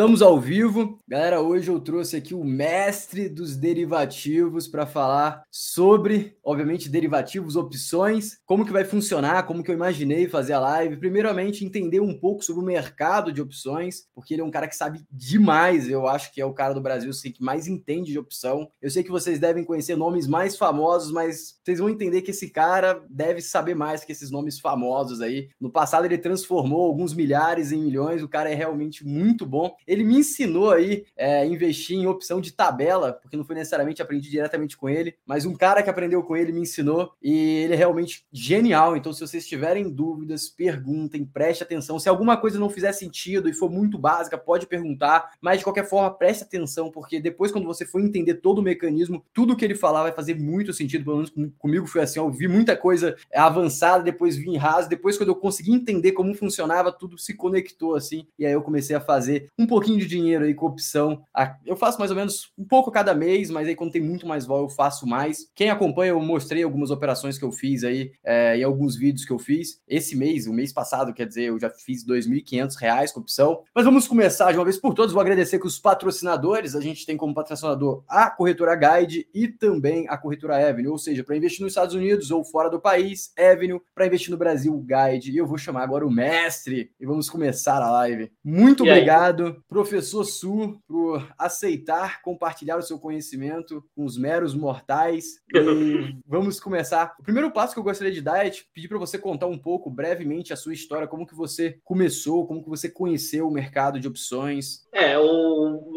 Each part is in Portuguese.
Estamos ao vivo. Galera, hoje eu trouxe aqui o mestre dos derivativos para falar sobre, obviamente, derivativos, opções, como que vai funcionar, como que eu imaginei fazer a live. Primeiramente, entender um pouco sobre o mercado de opções, porque ele é um cara que sabe demais. Eu acho que é o cara do Brasil assim, que mais entende de opção. Eu sei que vocês devem conhecer nomes mais famosos, mas vocês vão entender que esse cara deve saber mais que esses nomes famosos aí. No passado ele transformou alguns milhares em milhões. O cara é realmente muito bom. Ele me ensinou aí é, investir em opção de tabela, porque não foi necessariamente aprendi diretamente com ele, mas um cara que aprendeu com ele me ensinou e ele é realmente genial. Então, se vocês tiverem dúvidas, perguntem, preste atenção. Se alguma coisa não fizer sentido e for muito básica, pode perguntar, mas de qualquer forma, preste atenção, porque depois, quando você for entender todo o mecanismo, tudo que ele falar vai fazer muito sentido. Pelo menos comigo foi assim, eu vi muita coisa avançada, depois vim raso, depois, quando eu consegui entender como funcionava, tudo se conectou assim, e aí eu comecei a fazer um pouquinho de dinheiro aí com opção. Eu faço mais ou menos um pouco cada mês, mas aí quando tem muito mais vol, eu faço mais. Quem acompanha, eu mostrei algumas operações que eu fiz aí é, em alguns vídeos que eu fiz. Esse mês, o mês passado, quer dizer, eu já fiz R$ 2.500 com opção. Mas vamos começar de uma vez por todas. Vou agradecer com os patrocinadores. A gente tem como patrocinador a corretora Guide e também a corretora Avenue, ou seja, para investir nos Estados Unidos ou fora do país, Avenue, para investir no Brasil, Guide. E eu vou chamar agora o mestre e vamos começar a live. Muito e obrigado. Aí? Professor Su, por aceitar compartilhar o seu conhecimento com os meros mortais. E vamos começar. O primeiro passo que eu gostaria de dar é te pedir para você contar um pouco, brevemente, a sua história, como que você começou, como que você conheceu o mercado de opções. É, eu,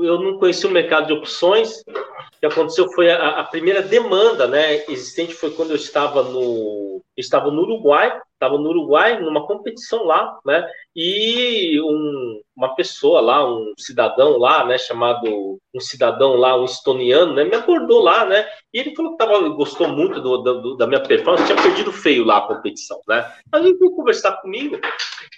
eu não conheci o mercado de opções. O que aconteceu foi a, a primeira demanda né, existente foi quando eu estava no, eu estava no Uruguai, estava no Uruguai numa competição lá, né? E um, uma pessoa lá, um cidadão lá, né, chamado um cidadão lá, um estoniano, né, me abordou lá, né? E ele falou que tava, gostou muito do, do, da minha performance, tinha perdido feio lá a competição, né? Aí ele veio conversar comigo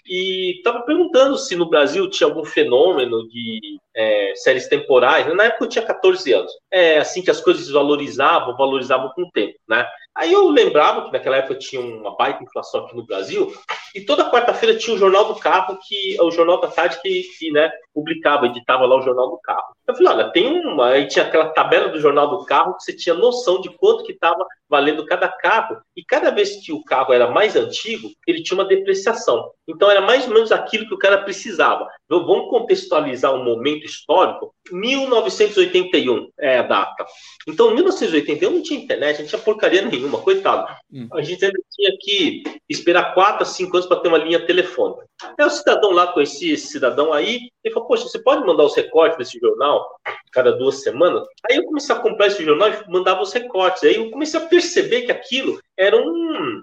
e estava perguntando se no Brasil tinha algum fenômeno de é, séries temporais. Na época eu tinha 14 anos. É assim que as coisas valorizavam, valorizavam com o tempo, né? Aí eu lembrava que naquela época tinha uma baita inflação aqui no Brasil, e toda quarta-feira tinha o Jornal do Carro, que o Jornal da Tarde que, que né, publicava, editava lá o Jornal do Carro. Eu falei, olha, tem uma. Aí tinha aquela tabela do Jornal do Carro que você tinha noção de quanto que estava valendo cada carro. E cada vez que o carro era mais antigo, ele tinha uma depreciação. Então era mais ou menos aquilo que o cara precisava. Então, vamos contextualizar um momento histórico. 1981 é a data. Então, 1981 não tinha internet, não tinha porcaria nenhuma, coitado. Hum. A gente ainda tinha que esperar 4 a 5 anos para ter uma linha telefônica. Aí o cidadão lá, conheci esse cidadão aí, ele falou, poxa, você pode mandar os recortes desse jornal cada duas semanas? Aí eu comecei a comprar esse jornal e mandava os recortes. Aí eu comecei a perceber que aquilo era um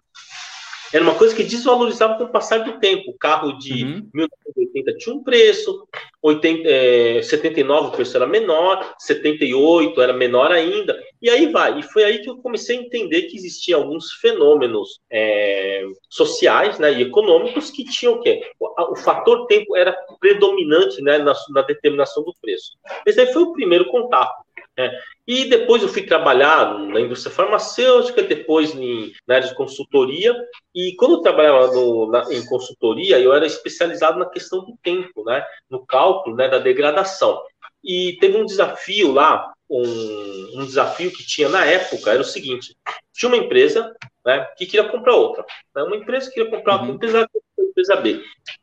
era uma coisa que desvalorizava com o passar do tempo. O carro de uhum. 1980 tinha um preço, 80, é, 79 o preço era menor, 78 era menor ainda, e aí vai. E foi aí que eu comecei a entender que existiam alguns fenômenos é, sociais né, e econômicos que tinham o quê? O, o fator tempo era predominante né, na, na determinação do preço. Esse aí foi o primeiro contato. É. E depois eu fui trabalhar na indústria farmacêutica, depois em, na área de consultoria. E quando eu trabalhava no, na, em consultoria, eu era especializado na questão do tempo, né? no cálculo né, da degradação. E teve um desafio lá, um, um desafio que tinha na época, era o seguinte: tinha uma empresa né, que queria comprar outra. Né? Uma empresa que queria comprar uhum. uma empresa, empresa B.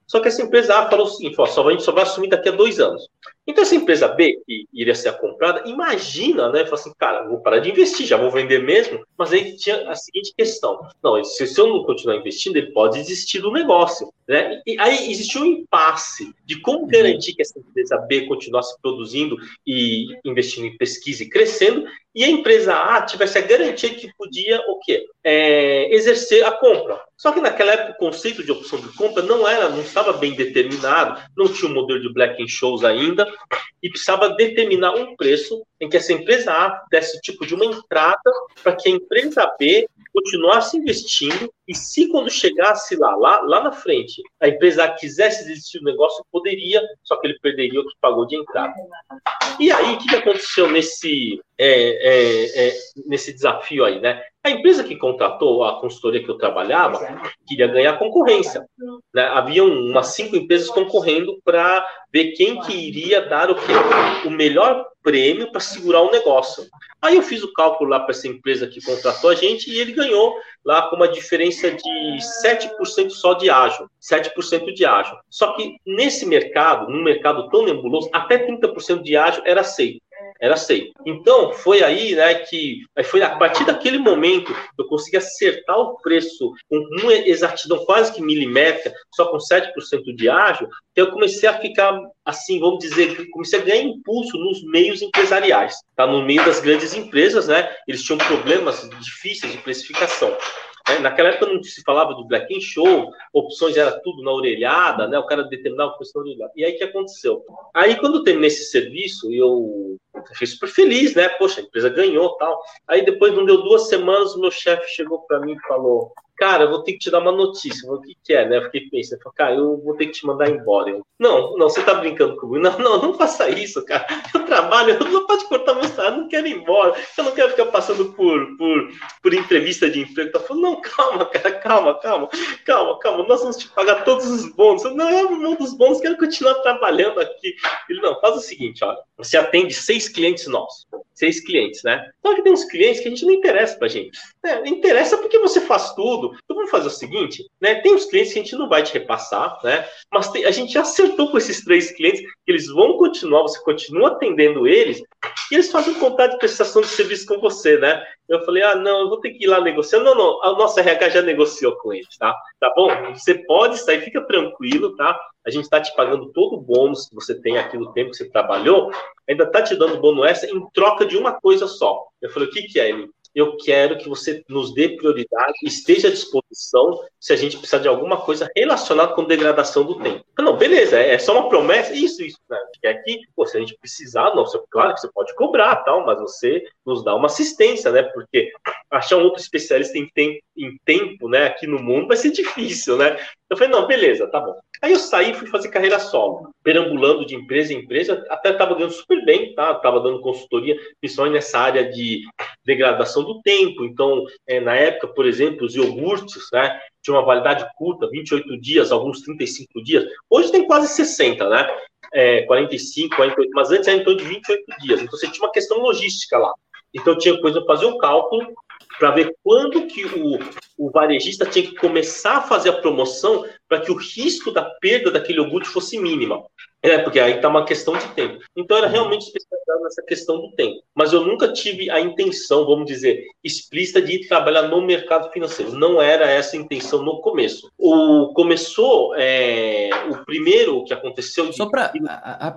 Só que essa empresa A falou o seguinte: só, a gente só vai assumir daqui a dois anos. Então, essa empresa B, que iria ser comprada, imagina, né? Fala assim, cara, vou parar de investir, já vou vender mesmo. Mas aí tinha a seguinte questão: não, se, se eu não continuar investindo, ele pode desistir do negócio. Né? E aí existiu um impasse de como uhum. garantir que essa empresa B continuasse produzindo e investindo em pesquisa e crescendo, e a empresa A tivesse a garantia que podia o quê? É, exercer a compra. Só que naquela época o conceito de opção de compra não era, não estava bem determinado, não tinha um modelo de black and shows ainda, e precisava determinar um preço em que essa empresa A desse tipo de uma entrada para que a empresa B continuasse investindo e se quando chegasse lá, lá, lá na frente, a empresa quisesse desistir do negócio, poderia, só que ele perderia o que pagou de entrada. E aí, o que aconteceu nesse, é, é, é, nesse desafio aí, né? A empresa que contratou a consultoria que eu trabalhava queria ganhar concorrência. Né? Havia umas cinco empresas concorrendo para ver quem que iria dar o quê? O melhor prêmio para segurar o negócio. Aí eu fiz o cálculo lá para essa empresa que contratou a gente e ele ganhou lá com uma diferença de 7% só de ágio. 7% de ágio. Só que nesse mercado, num mercado tão nebuloso, até 30% de ágio era aceito era aceito. Então, foi aí né, que foi a partir daquele momento eu consegui acertar o preço com uma exatidão quase que milimétrica, só com 7% de ágio, que eu comecei a ficar, assim, vamos dizer, comecei a ganhar impulso nos meios empresariais, tá? no meio das grandes empresas, né? Eles tinham problemas difíceis de precificação. Né? Naquela época não se falava do black and show, opções era tudo na orelhada, né? O cara determinava a questão de orelhada. E aí o que aconteceu? Aí quando eu terminei esse serviço, eu fiquei super feliz, né? Poxa, a empresa ganhou tal. Aí depois não deu duas semanas, o meu chefe chegou para mim e falou: cara, eu vou ter que te dar uma notícia. O que, que é, né? Eu fiquei pensando, cara, eu vou ter que te mandar embora. Eu, não, não, você tá brincando comigo. Não, não, não faça isso, cara. Eu trabalho, eu não pode cortar meu salário, eu não quero ir embora. Eu não quero ficar passando por, por, por entrevista de emprego. Tá falando, não, calma, cara, calma, calma, calma, calma. Nós vamos te pagar todos os bônus. Eu, não, eu não dos bônus, quero continuar trabalhando aqui. Ele, não, faz o seguinte, olha, você atende seis clientes nossos. Seis clientes, né? Só que tem uns clientes que a gente não interessa pra gente. É, interessa porque você faz tudo, então vamos fazer o seguinte, né? Tem os clientes que a gente não vai te repassar, né? Mas tem, a gente já acertou com esses três clientes que eles vão continuar, você continua atendendo eles, e eles fazem um contrato de prestação de serviço com você, né? Eu falei, ah, não, eu vou ter que ir lá negociar. Não, não, a nossa RH já negociou com eles, tá? Tá bom? Você pode sair, fica tranquilo, tá? A gente está te pagando todo o bônus que você tem aqui no tempo que você trabalhou, ainda está te dando bônus essa em troca de uma coisa só. Eu falei, o que, que é? Ele, eu quero que você nos dê prioridade, esteja à disposição se a gente precisar de alguma coisa relacionada com degradação do tempo. Não, beleza, é só uma promessa, isso, isso. Né? É que, pô, se a gente precisar, não, claro que você pode cobrar, tal, mas você nos dá uma assistência, né? Porque achar um outro especialista em em tempo, né, aqui no mundo vai ser difícil, né? Eu falei, não, beleza, tá bom. Aí eu saí e fui fazer carreira solo, perambulando de empresa em empresa, até estava ganhando super bem, tá? Tava dando consultoria, principalmente nessa área de degradação do tempo. Então, é, na época, por exemplo, os iogurtes, né? Tinha uma validade curta, 28 dias, alguns 35 dias. Hoje tem quase 60, né? É, 45, 48, mas antes era em torno de 28 dias. Então, você tinha uma questão logística lá. Então, tinha coisa para fazer o cálculo para ver quando que o, o varejista tinha que começar a fazer a promoção para que o risco da perda daquele iogurte fosse mínima. É, porque aí está uma questão de tempo. Então era realmente especializado nessa questão do tempo. Mas eu nunca tive a intenção, vamos dizer, explícita de ir trabalhar no mercado financeiro. Não era essa a intenção no começo. O começou, é, o primeiro que aconteceu. De... Só para.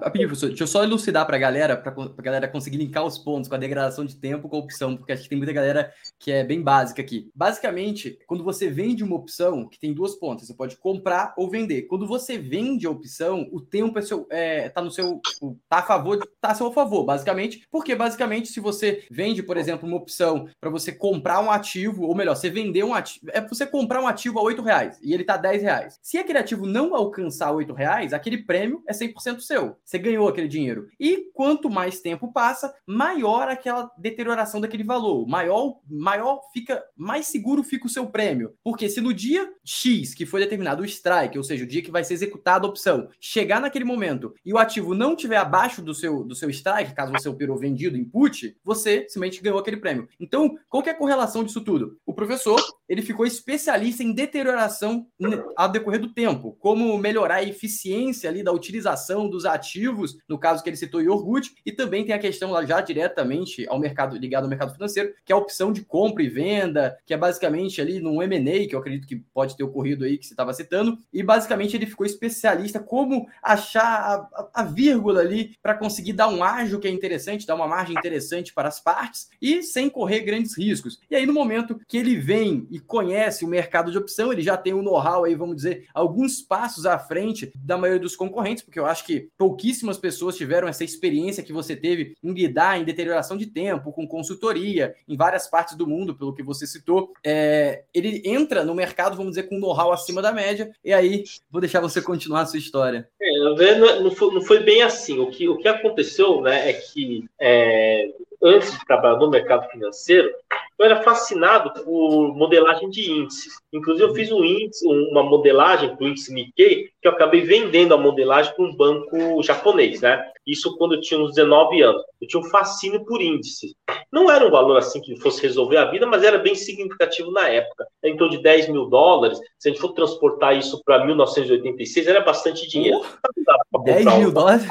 Rapidinho, professor, deixa eu só elucidar para a galera, para a galera conseguir linkar os pontos com a degradação de tempo com a opção, porque acho que tem muita galera que é bem básica aqui. Basicamente, quando você vende uma opção, que tem duas pontas, você pode comprar ou vender. Quando você vende a opção, o tempo é seu, é, tá no seu, tá a favor, tá a seu favor, basicamente, porque basicamente se você vende, por exemplo, uma opção para você comprar um ativo, ou melhor, você vender um ativo, é você comprar um ativo a 8 reais e ele tá 10 reais. Se aquele ativo não alcançar 8 reais, aquele prêmio é 100% seu. Você ganhou aquele dinheiro. E quanto mais tempo passa, maior aquela deterioração daquele valor, maior, maior fica, mais seguro fica o seu prêmio. Porque se no dia X, que foi determinado o strike, ou seja, o dia que vai ser executada a opção, chegar naquele momento e o ativo não tiver abaixo do seu, do seu strike, caso você operou vendido input, você simplesmente ganhou aquele prêmio. Então, qual é a correlação disso tudo? O professor, ele ficou especialista em deterioração ao decorrer do tempo, como melhorar a eficiência ali da utilização dos ativos, no caso que ele citou iogurte, e também tem a questão lá já diretamente ao mercado, ligado ao mercado financeiro, que é a opção de compra e venda, que é basicamente ali no M&A, que eu acredito que pode ter ocorrido aí, que você estava citando, e basicamente ele ficou especialista como achar a, a, vírgula ali para conseguir dar um ágio que é interessante, dar uma margem interessante para as partes e sem correr grandes riscos. E aí, no momento que ele vem e conhece o mercado de opção, ele já tem um know-how aí, vamos dizer, alguns passos à frente da maioria dos concorrentes, porque eu acho que pouquíssimas pessoas tiveram essa experiência que você teve em lidar em deterioração de tempo, com consultoria, em várias partes do mundo, pelo que você citou. É, ele entra no mercado, vamos dizer, com know-how acima da média, e aí vou deixar você continuar a sua história. É, não, foi, não foi bem assim. O que, o que aconteceu né, é que é, antes de trabalhar no mercado financeiro, eu era fascinado por modelagem de índices. Inclusive, eu fiz um índice, uma modelagem para o índice Nikkei, que eu acabei vendendo a modelagem para um banco japonês, né? Isso quando eu tinha uns 19 anos. Eu tinha um fascínio por índices. Não era um valor assim que fosse resolver a vida, mas era bem significativo na época. Então, de 10 mil dólares, se a gente for transportar isso para 1986, era bastante dinheiro. Uh, 10 mil dólares?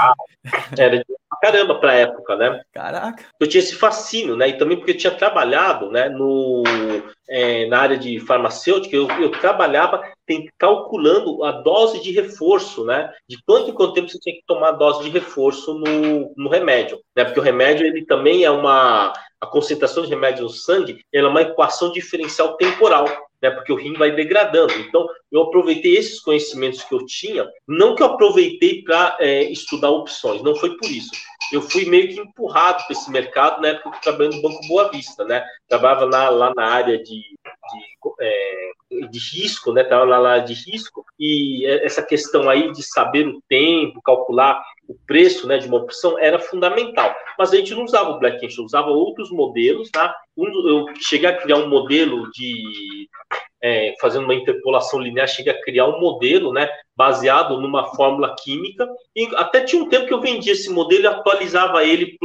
Era caramba para a época, né? Caraca. Eu tinha esse fascínio, né? E também porque eu tinha trabalhado, né, no, é, na área de farmacêutica, eu, eu trabalhava tem, calculando a dose de reforço, né? De quanto em quanto tempo você tinha que tomar a dose de reforço no, no remédio, né? Porque o remédio, ele também é uma... A concentração de remédio no sangue, ela é uma equação diferencial temporal né, porque o rim vai degradando. Então, eu aproveitei esses conhecimentos que eu tinha, não que eu aproveitei para é, estudar opções, não foi por isso. Eu fui meio que empurrado para esse mercado na época que eu trabalhei no Banco Boa Vista, né? Trabalhava na, lá na área de, de, é, de risco, né? Trabalhava lá de risco, e essa questão aí de saber o tempo, calcular o preço né, de uma opção era fundamental. Mas a gente não usava o Black Angel, usava outros modelos. Tá? Um, eu cheguei a criar um modelo de. É, fazendo uma interpolação linear, cheguei a criar um modelo né, baseado numa fórmula química. E até tinha um tempo que eu vendia esse modelo e atualizava ele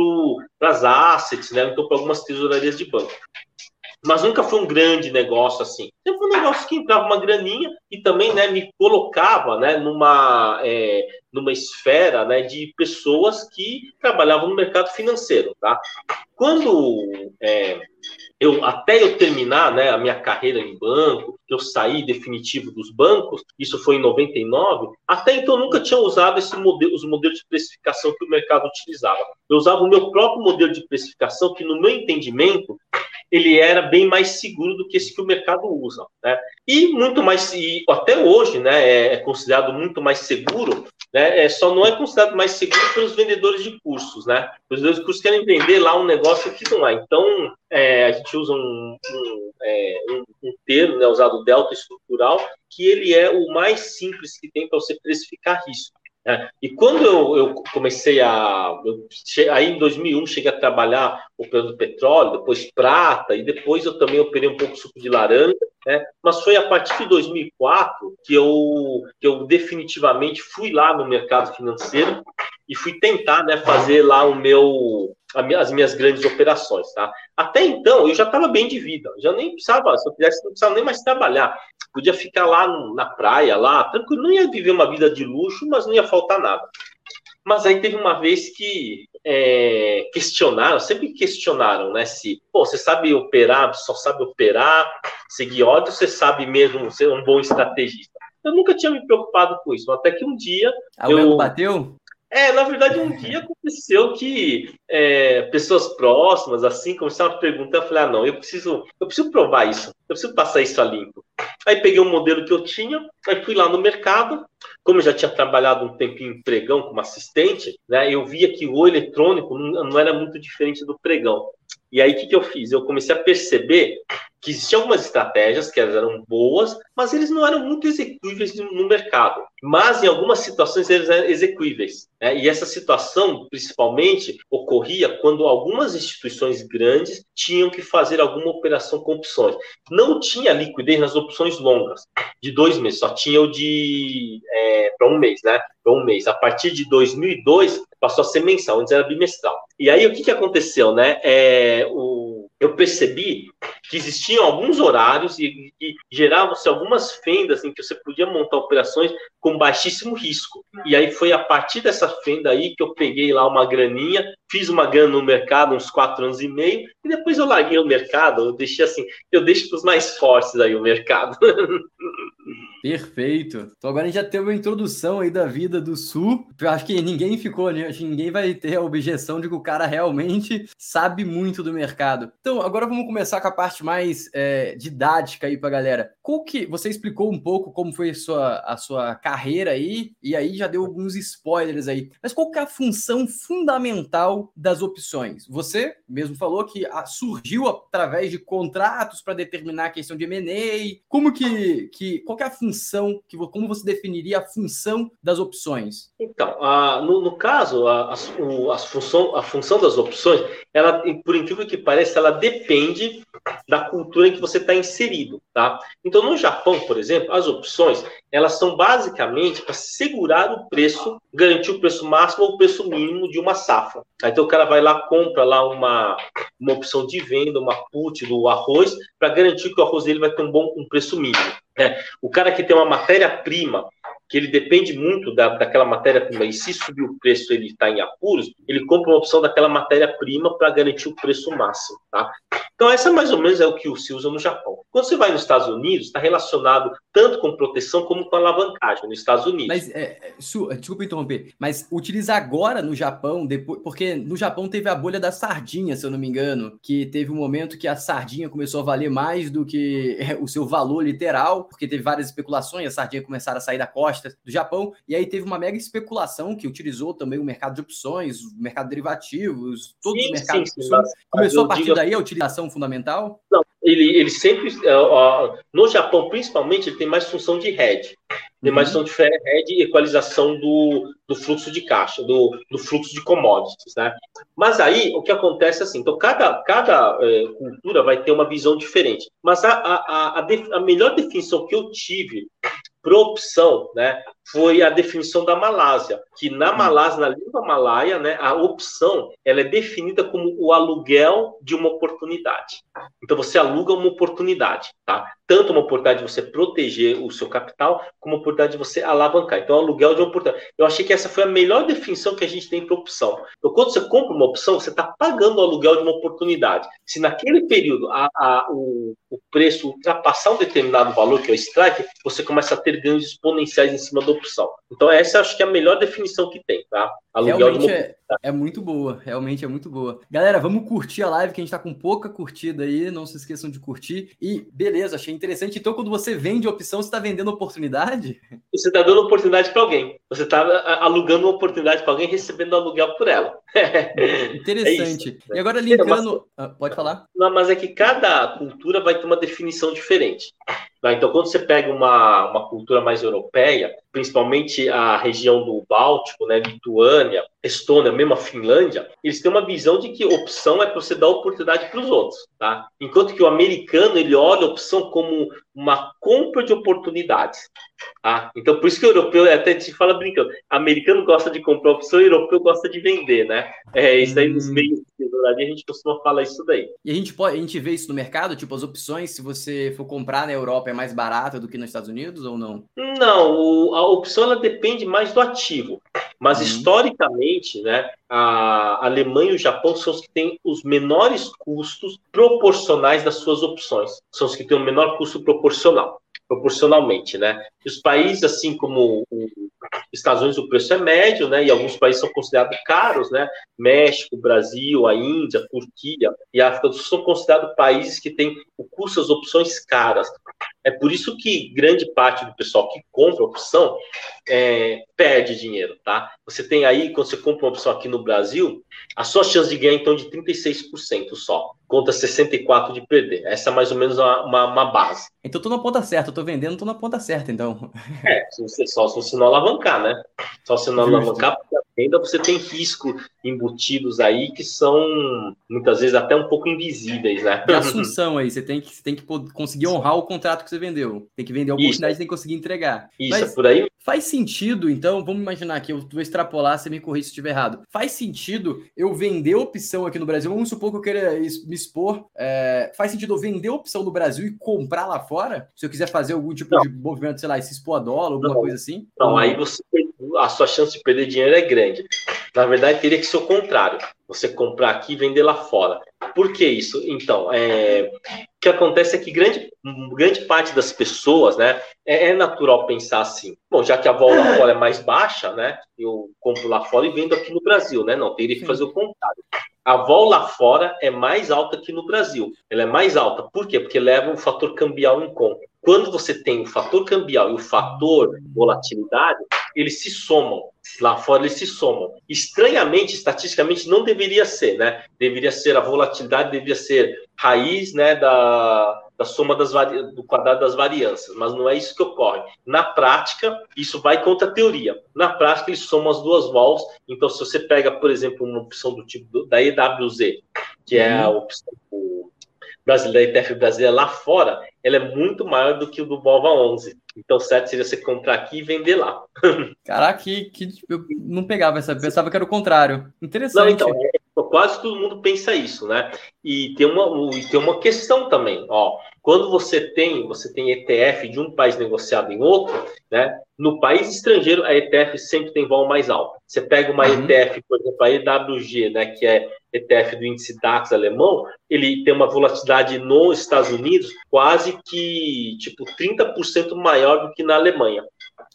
para as assets, né, então para algumas tesourarias de banco mas nunca foi um grande negócio assim. Sempre foi um negócio que entrava uma graninha e também né, me colocava né, numa, é, numa esfera né, de pessoas que trabalhavam no mercado financeiro. Tá? Quando é, eu até eu terminar né, a minha carreira em banco, eu saí definitivo dos bancos, isso foi em 99, até então eu nunca tinha usado esse modelo, os modelos de precificação que o mercado utilizava. Eu usava o meu próprio modelo de precificação, que no meu entendimento ele era bem mais seguro do que esse que o mercado usa, né? E muito mais, e até hoje, né, é, é considerado muito mais seguro, né? É, só não é considerado mais seguro pelos vendedores de cursos, né? Os vendedores de cursos querem vender lá um negócio que não é. Então, é, a gente usa um, um, é, um, um termo, né, usado delta estrutural, que ele é o mais simples que tem para você precificar risco. É, e quando eu, eu comecei a. Eu, aí em 2001 cheguei a trabalhar operando petróleo, depois prata, e depois eu também operei um pouco suco de laranja, né? mas foi a partir de 2004 que eu, que eu definitivamente fui lá no mercado financeiro e fui tentar né, fazer lá o meu as minhas grandes operações, tá? Até então eu já estava bem de vida, já nem precisava, se eu quisesse, não precisava nem mais trabalhar, podia ficar lá na praia, lá, tranquilo, não ia viver uma vida de luxo, mas não ia faltar nada. Mas aí teve uma vez que é, questionaram, sempre questionaram, né? Se, pô, você sabe operar, só sabe operar, seguir ordem, você sabe mesmo ser um bom estrategista. Eu nunca tinha me preocupado com isso, até que um dia. Ah, eu... bateu? É, na verdade, um dia aconteceu que é, pessoas próximas, assim, começaram a perguntar, eu falei, ah, não, eu preciso, eu preciso provar isso, eu preciso passar isso a limpo. Aí peguei um modelo que eu tinha, aí fui lá no mercado, como eu já tinha trabalhado um tempinho em pregão como assistente, né, eu via que o eletrônico não, era muito diferente do pregão. E aí, o que, que eu fiz? Eu comecei a perceber que existiam algumas estratégias que eram boas, mas eles não eram muito execuíveis no mercado. Mas em algumas situações eles eram execuíveis. Né? E essa situação, principalmente, ocorria quando algumas instituições grandes tinham que fazer alguma operação com opções. Não tinha liquidez nas opções longas, de dois meses, só tinha o de é, para um mês, né? Para um mês. A partir de 2002 passou a ser mensal, antes era bimestral. E aí o que, que aconteceu, né? É, o, eu percebi que existiam alguns horários e, e geravam-se algumas fendas em que você podia montar operações com baixíssimo risco. E aí foi a partir dessa fenda aí que eu peguei lá uma graninha, fiz uma grana no mercado uns quatro anos e meio, e depois eu larguei o mercado, eu deixei assim, eu deixo para os mais fortes aí o mercado. Perfeito. Então agora a gente já teve uma introdução aí da vida do Sul. Eu acho que ninguém ficou? Acho que ninguém vai ter a objeção de que o cara realmente sabe muito do mercado. Então agora vamos começar com a parte mais é, didática aí pra galera. Qual que você explicou um pouco como foi a sua, a sua carreira aí e aí já deu alguns spoilers aí. Mas qual que é a função fundamental das opções? Você mesmo falou que surgiu através de contratos para determinar a questão de M&A. Como que, que qual que é a função função, que, como você definiria a função das opções? Então, a, no, no, caso, a, a, a, função, a função das opções, ela, por incrível que pareça, ela depende da cultura em que você está inserido, tá? Então, no Japão, por exemplo, as opções, elas são basicamente para segurar o preço, garantir o preço máximo ou o preço mínimo de uma safra. Então, o cara vai lá, compra lá uma, uma opção de venda, uma put do arroz, para garantir que o arroz dele vai ter um bom um preço mínimo. É, o cara que tem uma matéria-prima, que ele depende muito da, daquela matéria-prima, e se subir o preço ele está em apuros, ele compra uma opção daquela matéria-prima para garantir o preço máximo. Tá? Então, essa mais ou menos é o que se usa no Japão. Quando você vai nos Estados Unidos, está relacionado tanto com proteção como com alavancagem nos Estados Unidos. Mas, é, é su, desculpa interromper, mas utiliza agora no Japão, depois, porque no Japão teve a bolha da sardinha, se eu não me engano, que teve um momento que a sardinha começou a valer mais do que o seu valor literal, porque teve várias especulações, a sardinha começaram a sair da costa do Japão, e aí teve uma mega especulação que utilizou também o mercado de opções, o mercado de derivativos, todos sim, os mercados sim, sim, Começou a partir digo... daí a utilização fundamental? Não, ele, ele sempre, no Japão principalmente, ele tem mais função de hedge, tem mais uhum. função de hedge e equalização do, do fluxo de caixa, do, do fluxo de commodities, né? Mas aí, o que acontece é assim, então cada, cada é, cultura vai ter uma visão diferente, mas a, a, a, a melhor definição que eu tive para opção, né, foi a definição da Malásia, que na hum. Malásia, na língua malaia, né, a opção ela é definida como o aluguel de uma oportunidade. Então você aluga uma oportunidade, tá? Tanto uma oportunidade de você proteger o seu capital, como uma oportunidade de você alavancar. Então, aluguel de uma oportunidade. Eu achei que essa foi a melhor definição que a gente tem para opção. Então, quando você compra uma opção, você está pagando o aluguel de uma oportunidade. Se naquele período a, a, o, o preço ultrapassar um determinado valor, que é o strike, você começa a ter ganhos exponenciais em cima da opção. Então, essa acho que é a melhor definição que tem, tá? Aluguel realmente é, é, muito boa, realmente é muito boa. Galera, vamos curtir a live, que a gente tá com pouca curtida aí, não se esqueçam de curtir. E beleza, achei interessante. Então, quando você vende opção, você está vendendo oportunidade? Você está dando oportunidade para alguém. Você está alugando uma oportunidade para alguém, recebendo aluguel por ela. Interessante. É e agora, linkando. Mas, pode falar? Não, mas é que cada cultura vai ter uma definição diferente. Tá? Então, quando você pega uma, uma cultura mais europeia, principalmente a região do Báltico, né, Lituânia, Estônia, mesmo a Finlândia, eles têm uma visão de que opção é para você dar oportunidade para os outros, tá? Enquanto que o americano, ele olha a opção como uma compra de oportunidades, tá? Então, por isso que o europeu, até te fala brincando, americano gosta de comprar opção, o europeu gosta de vender, né? É, isso aí nos hum. meios de tesouraria, a gente costuma falar isso daí. E a gente, pode, a gente vê isso no mercado, tipo, as opções, se você for comprar na Europa, é mais barata do que nos Estados Unidos ou não? Não, a opção, ela depende mais do ativo. Mas, uhum. historicamente, né, a Alemanha e o Japão são os que têm os menores custos proporcionais das suas opções. São os que têm o menor custo proporcional proporcionalmente, né? E os países, assim como os Estados Unidos, o preço é médio, né? E alguns países são considerados caros, né? México, Brasil, a Índia, Turquia e a África do Sul são considerados países que têm o custo das opções caras. É por isso que grande parte do pessoal que compra opção é, perde dinheiro, tá? Você tem aí, quando você compra uma opção aqui no Brasil, a sua chance de ganhar então de 36% só, conta 64% de perder. Essa é mais ou menos uma, uma, uma base. Então tô na ponta certa, eu tô vendendo, tô na ponta certa, então. É, se você, só se você não alavancar, né? Só se não Justo. alavancar, porque ainda você tem risco embutidos aí que são muitas vezes até um pouco invisíveis, né? E assunção aí, você tem que, você tem que conseguir honrar o contrato que você vendeu. Tem que vender a oportunidade, Isso. tem que conseguir entregar. Isso, Mas, é por aí. Faz sentido, então, vamos imaginar que eu vou extrapolar, você me corrija se estiver errado. Faz sentido eu vender opção aqui no Brasil? Vamos supor que eu queira me expor. É, faz sentido vender opção no Brasil e comprar lá fora? Se eu quiser fazer algum tipo não. de movimento, sei lá, se expor a dólar, alguma não. coisa assim? Não, aí você a sua chance de perder dinheiro é grande. Na verdade, teria que ser o contrário. Você comprar aqui e vender lá fora. Por que isso? Então, é, que acontece é que grande, grande parte das pessoas, né, é, é, natural pensar assim, bom, já que a vol lá fora é mais baixa, né, eu compro lá fora e vendo aqui no Brasil, né, não, teria que fazer o contrário. A vol lá fora é mais alta que no Brasil. Ela é mais alta. Por quê? Porque leva o fator cambial em conta. Quando você tem o fator cambial e o fator volatilidade, eles se somam. Lá fora eles se somam. Estranhamente, estatisticamente, não deveria ser, né? Deveria ser a volatilidade, deveria ser raiz, né, da, da soma das do quadrado das variâncias, mas não é isso que ocorre. Na prática, isso vai contra a teoria. Na prática, eles somam as duas vols. Então, se você pega, por exemplo, uma opção do tipo do, da EWZ, que é a uhum. opção brasileira, ETF brasileira lá fora, ela é muito maior do que o do Bova 11. Então, certo seria você comprar aqui e vender lá. Caraca, que, que eu não pegava essa, pensava que era o contrário. Interessante. Não, então, é, quase todo mundo pensa isso, né? E tem uma, tem uma questão também, ó. Quando você tem, você tem ETF de um país negociado em outro, né? No país estrangeiro, a ETF sempre tem vol mais alto. Você pega uma uhum. ETF, por exemplo, a EWG, né, que é ETF do índice DAX alemão, ele tem uma volatilidade nos Estados Unidos quase que, tipo, 30% maior do que na Alemanha.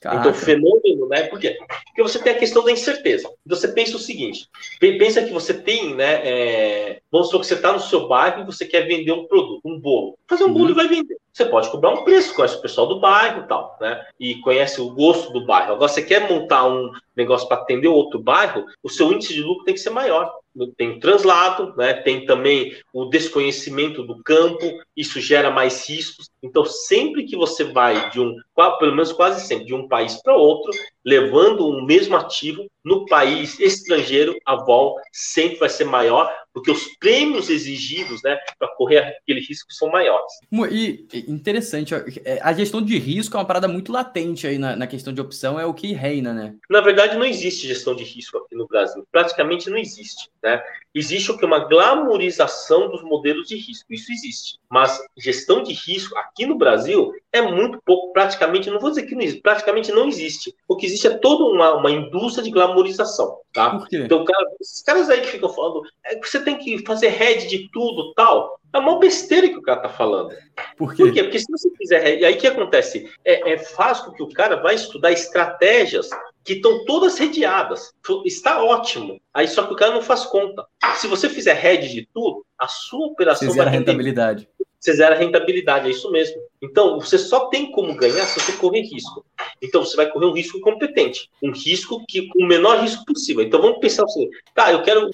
Caraca. Então, fenômeno, né? Por quê? Porque você tem a questão da incerteza. Então, você pensa o seguinte: pensa que você tem, né? É, vamos supor que você está no seu bairro e você quer vender um produto, um bolo. Fazer um uhum. bolo e vai vender. Você pode cobrar um preço, conhece o pessoal do bairro e tal, né? E conhece o gosto do bairro. Agora, você quer montar um negócio para atender outro bairro, o seu índice de lucro tem que ser maior. Tem translado, né? tem também o desconhecimento do campo, isso gera mais riscos. Então, sempre que você vai de um, pelo menos quase sempre, de um país para outro, levando o mesmo ativo, no país estrangeiro, a vol sempre vai ser maior, porque os prêmios exigidos né, para correr aquele risco são maiores. E interessante, é, a gestão de risco é uma parada muito latente aí na, na, questão de opção, é o que reina, né? Na verdade, não existe gestão de risco aqui no Brasil, praticamente não existe. Né? Existe o que? Uma glamorização dos modelos de risco, isso existe. Mas gestão de risco aqui no Brasil é muito pouco, praticamente, não vou dizer que não existe, praticamente não existe. O que existe é toda uma, uma indústria de glamorização. Tá? Então, cara, esses caras aí que ficam falando, é que você tem que fazer head de tudo tal. É uma besteira que o cara tá falando. Por quê? Por quê? Porque se você fizer. E aí o que acontece? É, é faz com que o cara vai estudar estratégias que estão todas redeadas. Está ótimo. Aí só que o cara não faz conta. Se você fizer head de tudo, a sua operação Você vai rentabilidade você zera a rentabilidade, é isso mesmo. Então, você só tem como ganhar se você correr risco. Então, você vai correr um risco competente, um risco que o menor risco possível. Então, vamos pensar assim, tá, eu quero,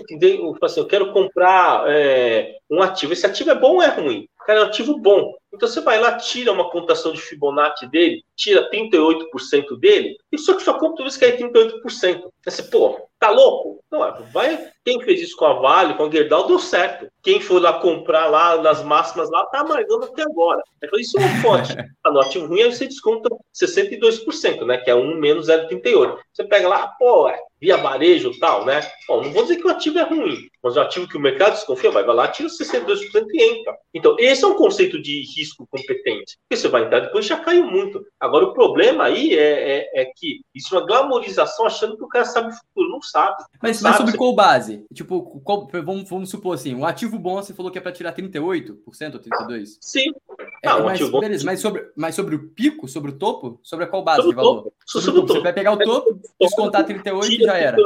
assim, eu quero comprar é, um ativo. Esse ativo é bom ou é ruim? Cara, é um ativo bom. Então você vai lá, tira uma contação de Fibonacci dele, tira 38% dele, e só que sua conta vai cair 38%. Aí você, pô, tá louco? Não, é, vai. Quem fez isso com a Vale, com a Gerdau, deu certo. Quem foi lá comprar lá nas máximas lá, tá amargando até agora. Falei, isso não pode. Ah, no ativo ruim, aí você desconta 62%, né? Que é 1 menos 0,38. Você pega lá, pô, é, via varejo e tal, né? Bom, não vou dizer que o ativo é ruim, mas o ativo que o mercado desconfia, vai, vai lá, tira 62% e entra. Então, esse é um conceito de risco competente. Porque você vai entrar depois já caiu muito. Agora, o problema aí é, é, é que isso é uma glamorização achando que o cara sabe o futuro. Não sabe. Mas, não mas sobre qual base? Tipo, qual, vamos, vamos supor assim, um ativo bom você falou que é para tirar 38% ou 32%? Sim. É, ah, um mas, beleza, mas, sobre, mas sobre o pico, sobre o topo, sobre qual base sobre de valor? Sobre, sobre o topo. Você vai pegar o topo, descontar 38% e já era.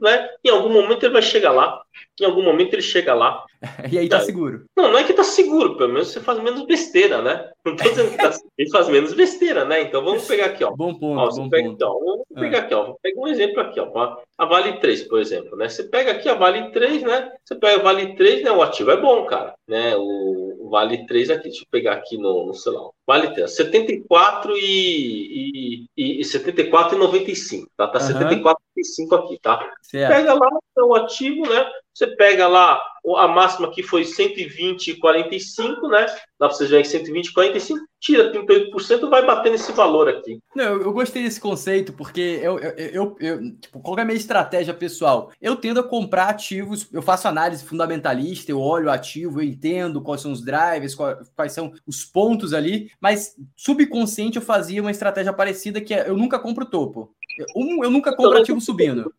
Né? Em algum momento ele vai chegar lá. Em algum momento ele chega lá. e aí tá seguro. Não, não é que tá seguro, pelo menos você faz menos besteira, né? Não tô dizendo que tá, ele faz menos besteira, né? Então vamos pegar aqui, ó. Bom ponto, ó, bom pega, ponto. Então, vamos pegar ah. aqui, ó. Vou pegar um exemplo aqui, ó. A Vale 3, por exemplo, né? Você pega aqui a Vale 3, né? Você pega a Vale 3, né? O ativo é bom, cara, né? O, Vale 3 aqui, deixa eu pegar aqui no, no celular. Vale 3, 74 e, e, e 74 e 95, tá? Tá uhum. 74 e 5 aqui, tá? Certo. Pega lá o ativo, né? Você pega lá, a máxima aqui foi 120,45, né? Dá para vocês verem 120,45, tira 38%, vai bater nesse valor aqui. Não, eu, eu gostei desse conceito, porque eu, eu, eu, eu, tipo, qual é a minha estratégia pessoal? Eu tendo a comprar ativos, eu faço análise fundamentalista, eu olho o ativo, eu entendo quais são os drivers, quais, quais são os pontos ali, mas subconsciente eu fazia uma estratégia parecida que é, eu nunca compro topo. Um, eu nunca compro ativo subindo.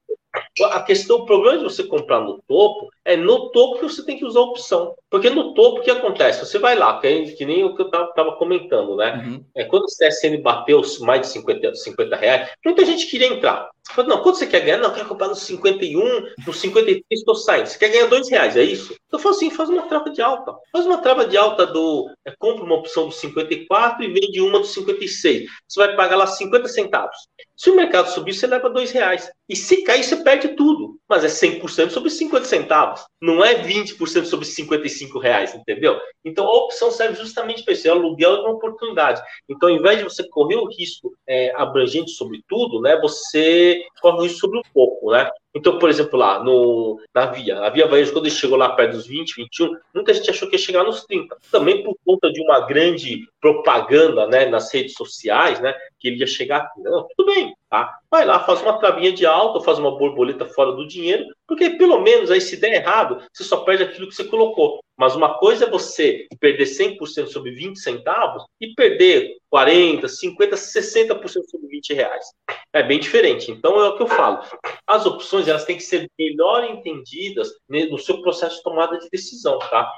A questão, o problema de você comprar no topo é no topo que você tem que usar a opção. Porque no topo, o que acontece? Você vai lá, que, que nem o que eu estava comentando, né? Uhum. É, quando o CSN bateu mais de 50, 50 reais, muita gente queria entrar. Falei, não, quanto você quer ganhar? Não, eu quero comprar no 51, no 53, estou saindo. Você quer ganhar dois reais, é isso? Eu falo assim, faz uma trava de alta. Faz uma trava de alta do. É, compra uma opção do 54 e vende uma do 56. Você vai pagar lá 50 centavos. Se o mercado subir, você leva dois reais. E se cair, você perde tudo. Mas é 100% sobre 50 centavos. Não é 20% sobre 55 reais, entendeu? Então a opção serve justamente para isso. É aluguel de uma oportunidade. Então, ao invés de você correr o risco é, abrangente sobre tudo, né, você corre o risco sobre um pouco, né? Então, por exemplo, lá no, na Via, a Via Varejo, quando ele chegou lá perto dos 20, 21, muita gente achou que ia chegar nos 30. Também por conta de uma grande propaganda né, nas redes sociais, né? Que ele ia chegar. Não, tudo bem, tá? Vai lá, faz uma travinha de alta, faz uma borboleta fora do dinheiro, porque pelo menos aí, se der errado, você só perde aquilo que você colocou. Mas uma coisa é você perder 100% sobre 20 centavos e perder 40, 50, 60% sobre 20 reais. É bem diferente. Então é o que eu falo. As opções elas têm que ser melhor entendidas no seu processo de tomada de decisão, tá?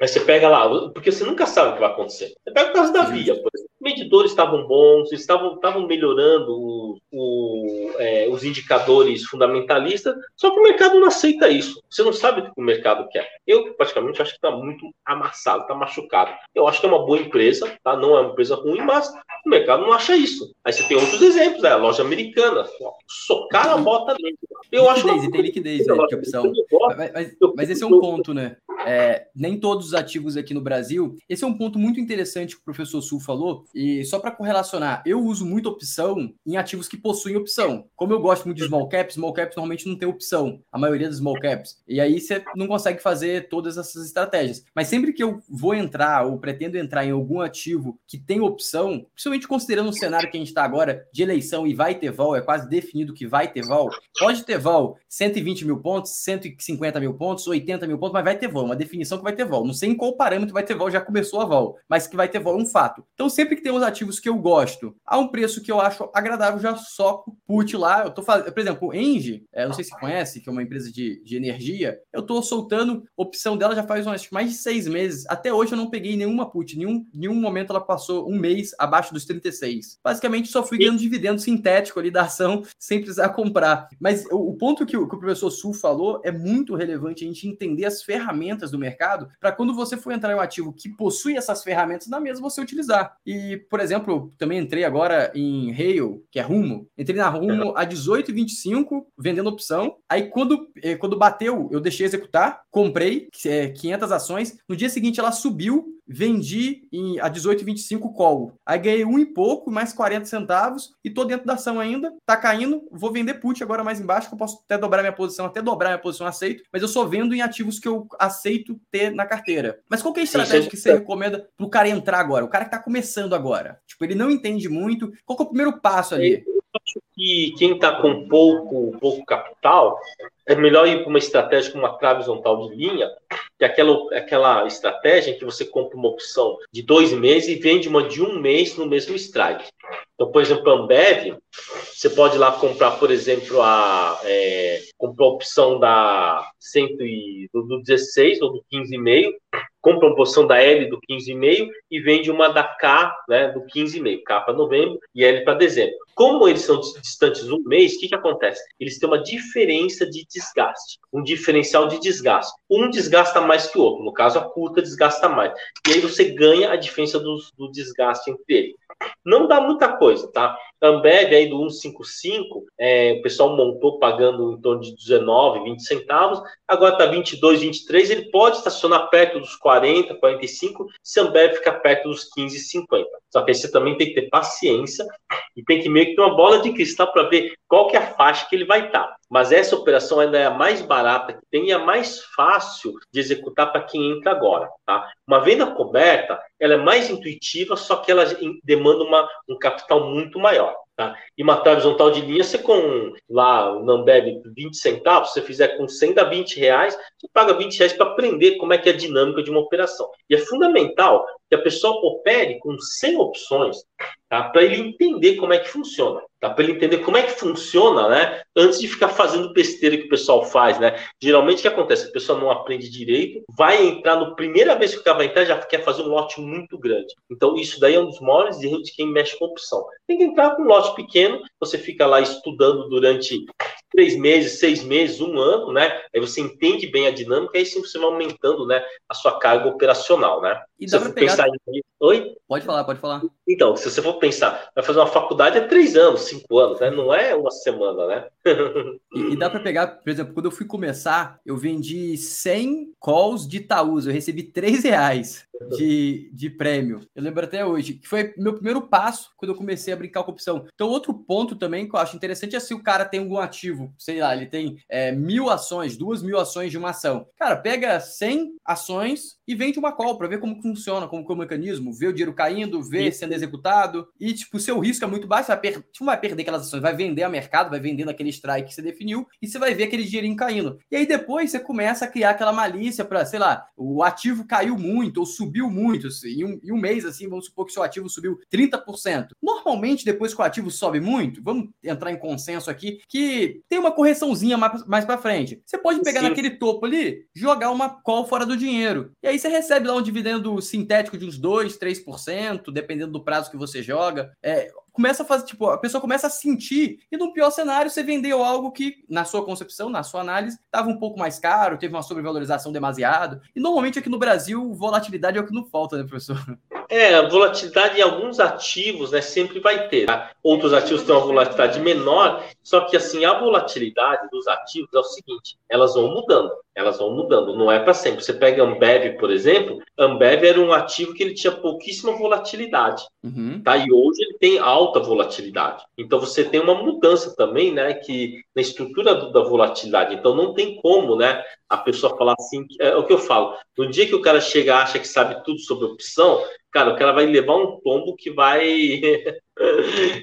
Mas você pega lá, porque você nunca sabe o que vai acontecer. Você pega o caso da Via, por exemplo medidores estavam bons, estavam, estavam melhorando o, o, é, os indicadores fundamentalistas, só que o mercado não aceita isso. Você não sabe o que o mercado quer. Eu, praticamente, acho que está muito amassado, está machucado. Eu acho que é uma boa empresa, tá? não é uma empresa ruim, mas o mercado não acha isso. Aí você tem outros exemplos, né? a loja americana, socar a bota dentro. Eu liquidez, acho uma... tem liquidez, né? que opção. Mas, mas, mas esse é um ponto, né? É, nem todos os ativos aqui no Brasil. Esse é um ponto muito interessante que o professor Sul falou, e só para correlacionar, eu uso muito opção em ativos que possuem opção. Como eu gosto muito de small caps, small caps normalmente não tem opção, a maioria dos small caps. E aí você não consegue fazer todas essas estratégias. Mas sempre que eu vou entrar ou pretendo entrar em algum ativo que tem opção, principalmente considerando o cenário que a gente está agora de eleição e vai ter vol, é quase definido que vai ter vol. Pode ter vol 120 mil pontos, 150 mil pontos, 80 mil pontos, mas vai ter vol. Uma definição que vai ter vol. Não sei em qual parâmetro vai ter vol, já começou a vol, mas que vai ter vol é um fato. Então sempre que tem os ativos que eu gosto a um preço que eu acho agradável, já soco put lá. Eu tô fazendo, por exemplo, o Engie, é, não sei se conhece, que é uma empresa de, de energia, eu tô soltando opção dela já faz umas, mais de seis meses. Até hoje eu não peguei nenhuma put, nenhum, nenhum momento ela passou um mês abaixo dos 36. Basicamente só fui ganhando dividendo sintético ali da ação sem precisar comprar. Mas o, o ponto que o, que o professor Sul falou é muito relevante a gente entender as ferramentas do mercado para quando você for entrar em um ativo que possui essas ferramentas na mesa, você utilizar. E por exemplo, também entrei agora em Rail, que é Rumo. Entrei na Rumo a 18,25, vendendo opção. Aí quando, eh, quando bateu, eu deixei executar, comprei é, 500 ações. No dia seguinte ela subiu, vendi em, a 18,25 call. Aí ganhei um e pouco, mais 40 centavos, e tô dentro da ação ainda, tá caindo, vou vender put agora mais embaixo, que eu posso até dobrar minha posição, até dobrar minha posição aceito, mas eu só vendo em ativos que eu aceito ter na carteira. Mas qual que é a estratégia que você recomenda pro cara entrar agora? O cara que tá começando agora. Tipo, ele não entende muito. Qual que é o primeiro passo ali? Eu acho que quem está com pouco, pouco capital, é melhor ir para uma estratégia com uma trave horizontal de linha, que é aquela, aquela estratégia em que você compra uma opção de dois meses e vende uma de um mês no mesmo strike. Então, por exemplo, a Ambev, você pode lá comprar, por exemplo, a, é, comprar a opção da 100 e, do, do 16 ou do 15,5, compra uma posição da L do 15,5 e vende uma da K né, do 15,5, K para novembro e L para dezembro. Como eles são distantes um mês, o que, que acontece? Eles têm uma diferença de desgaste, um diferencial de desgaste. Um desgasta mais que o outro, no caso, a curta desgasta mais. E aí você ganha a diferença do, do desgaste entre eles. Não dá muita coisa, tá? Ambev aí do 155, é, o pessoal montou pagando em torno de 19, 20 centavos, agora está 22, 23, ele pode estacionar perto dos 40, 45, se Ambev ficar perto dos 15, 50. Só que aí você também tem que ter paciência e tem que meio que ter uma bola de cristal para ver qual que é a faixa que ele vai estar. Tá. Mas essa operação ainda é a mais barata que tem e a mais fácil de executar para quem entra agora, tá? Uma venda coberta, ela é mais intuitiva, só que ela demanda uma, um capital muito maior. Tá? E matar horizontal de linha, você com lá o Nambeb 20 centavos, você fizer com 100 dá 20 reais, você paga 20 reais para aprender como é que é a dinâmica de uma operação. E é fundamental que a pessoa opere com 100 opções tá? Para ele entender como é que funciona. Tá? Para ele entender como é que funciona, né? Antes de ficar fazendo besteira que o pessoal faz, né? Geralmente o que acontece? A pessoa não aprende direito, vai entrar no primeira vez que o cara vai entrar, já quer fazer um lote muito grande. Então, isso daí é um dos maiores erros de quem mexe com opção. Tem que entrar com um lote pequeno, você fica lá estudando durante três meses, seis meses, um ano, né? Aí você entende bem a dinâmica, aí sim você vai aumentando, né, a sua carga operacional, né? E dá para pegar... pensar em... Oi? Pode falar, pode falar. Então, se você for pensar, vai fazer uma faculdade é três anos, cinco anos, né? Não é uma semana, né? e, e, dá para pegar, por exemplo, quando eu fui começar, eu vendi 100 calls de Itaúsa, eu recebi 3 reais de, de prêmio. Eu lembro até hoje, que foi meu primeiro passo quando eu comecei a brincar com opção. Então, outro ponto também que eu acho interessante é se o cara tem algum ativo, sei lá, ele tem é, mil ações, duas mil ações de uma ação. Cara, pega 100 ações e vende uma call para ver como funciona, como que é o mecanismo, ver o dinheiro caindo, ver sendo executado. E, tipo, o seu risco é muito baixo, você vai, per você vai perder aquelas ações, vai vender a mercado, vai vender naquele strike que você definiu e você vai ver aquele dinheirinho caindo. E aí depois você começa a criar aquela malícia para, sei lá, o ativo caiu muito ou subiu muito. Assim, em, um, em um mês, assim, vamos supor que seu ativo subiu 30%. Normalmente, depois que o ativo sobe muito, vamos entrar em consenso aqui, que tem uma correçãozinha mais, mais para frente. Você pode pegar Sim. naquele topo ali, jogar uma call fora do dinheiro. E aí você recebe lá um dividendo sintético de uns 2, 3%, dependendo do prazo que você joga. É, começa a fazer, tipo, a pessoa começa a sentir, e no pior cenário, você vendeu algo que, na sua concepção, na sua análise, estava um pouco mais caro, teve uma sobrevalorização demasiado. E normalmente aqui no Brasil, volatilidade é o que não falta, né, professor? É, a volatilidade em alguns ativos, né, sempre vai ter. Tá? Outros ativos têm uma volatilidade menor, só que assim, a volatilidade dos ativos é o seguinte, elas vão mudando elas vão mudando, não é para sempre. Você pega Ambev, por exemplo, Ambev era um ativo que ele tinha pouquíssima volatilidade, uhum. tá? E hoje ele tem alta volatilidade. Então você tem uma mudança também, né, que na estrutura do, da volatilidade. Então não tem como, né, a pessoa falar assim, é o que eu falo. No dia que o cara chega acha que sabe tudo sobre opção, cara, o cara vai levar um tombo que vai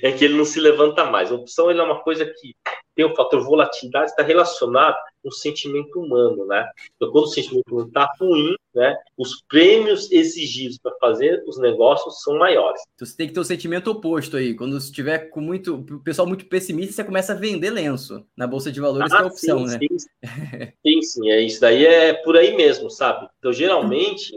é que ele não se levanta mais. A opção é uma coisa que tem o fator volatilidade, está relacionado com o sentimento humano, né? Então, quando o sentimento humano está ruim, né, os prêmios exigidos para fazer os negócios são maiores. Então, você tem que ter o sentimento oposto aí. Quando estiver com muito, o pessoal muito pessimista, você começa a vender lenço na bolsa de valores, ah, que é a opção, sim, né? Sim, sim, sim, é isso daí é por aí mesmo, sabe? Então, geralmente,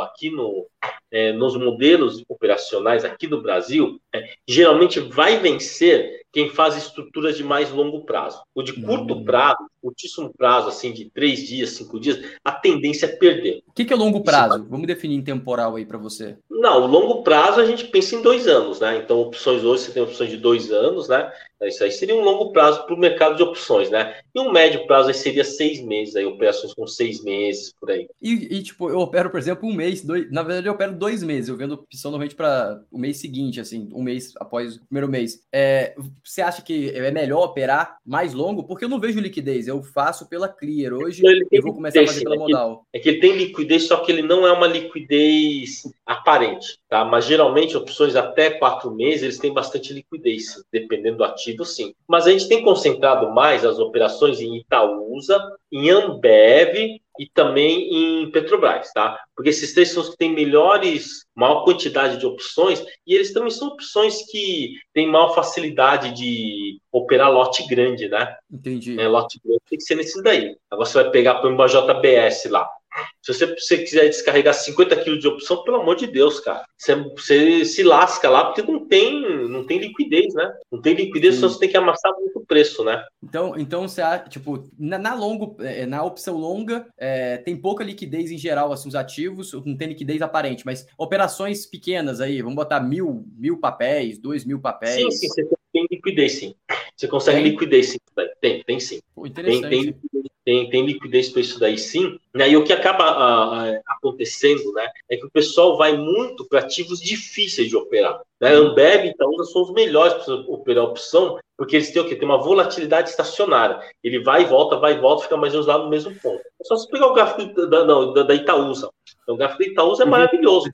aqui no, é, nos modelos operacionais aqui do Brasil, é, geralmente vai vencer quem faz estruturas de mais longo prazo. O de curto hum. prazo, curtíssimo prazo, assim, de três dias, cinco dias, a tendência é perder. O que, que é longo prazo? Vai... Vamos definir em temporal aí para você. Não, longo prazo a gente pensa em dois anos, né? Então, opções hoje você tem opções de dois anos, né? Isso aí seria um longo prazo para o mercado de opções, né? E um médio prazo aí seria seis meses, aí operações com seis meses, por aí. E, e tipo, eu opero, por exemplo, um mês, dois, na verdade eu opero dois meses, eu vendo opção normalmente para o mês seguinte, assim, um mês após o primeiro mês. É, você acha que é melhor operar mais longo? Porque eu não vejo liquidez, eu faço pela Clear hoje e vou começar a fazer pela modal. É que, é que ele tem liquidez, só que ele não é uma liquidez aparente, tá? Mas geralmente opções até quatro meses, eles têm bastante liquidez, dependendo do ativo sim. Mas a gente tem concentrado mais as operações em Itaúsa, em Ambev e também em Petrobras, tá? Porque esses três são os que têm melhores, maior quantidade de opções e eles também são opções que têm maior facilidade de operar lote grande, né? Entendi. É, lote grande tem que ser nesses daí. Agora você vai pegar, por exemplo, a JBS lá. Se você, você quiser descarregar 50 quilos de opção, pelo amor de Deus, cara. Você, você, se lasca lá porque não tem, não tem liquidez, né? Não tem liquidez, você tem que amassar muito preço, né? Então, então você, tipo, na, na longo, é, na opção longa, é, tem pouca liquidez em geral, assim, os ativos, não tem liquidez aparente, mas operações pequenas aí, vamos botar mil, mil papéis, dois mil papéis. Sim, sim, você tem liquidez, sim. Você consegue tem? liquidez, sim. Tem, tem sim. Pô, interessante. Tem, tem, tem, tem liquidez para isso daí sim. Né? E o que acaba a, a, acontecendo né, é que o pessoal vai muito para ativos difíceis de operar. Né? Ambev, então, são os melhores para operar a opção, porque eles têm o quê? Tem uma volatilidade estacionária. Ele vai e volta, vai e volta, fica mais ou menos lá no mesmo ponto. É só você pegar o gráfico da, não, da, da Itaúsa. Então, o gráfico da Itaúsa é uhum. maravilhoso.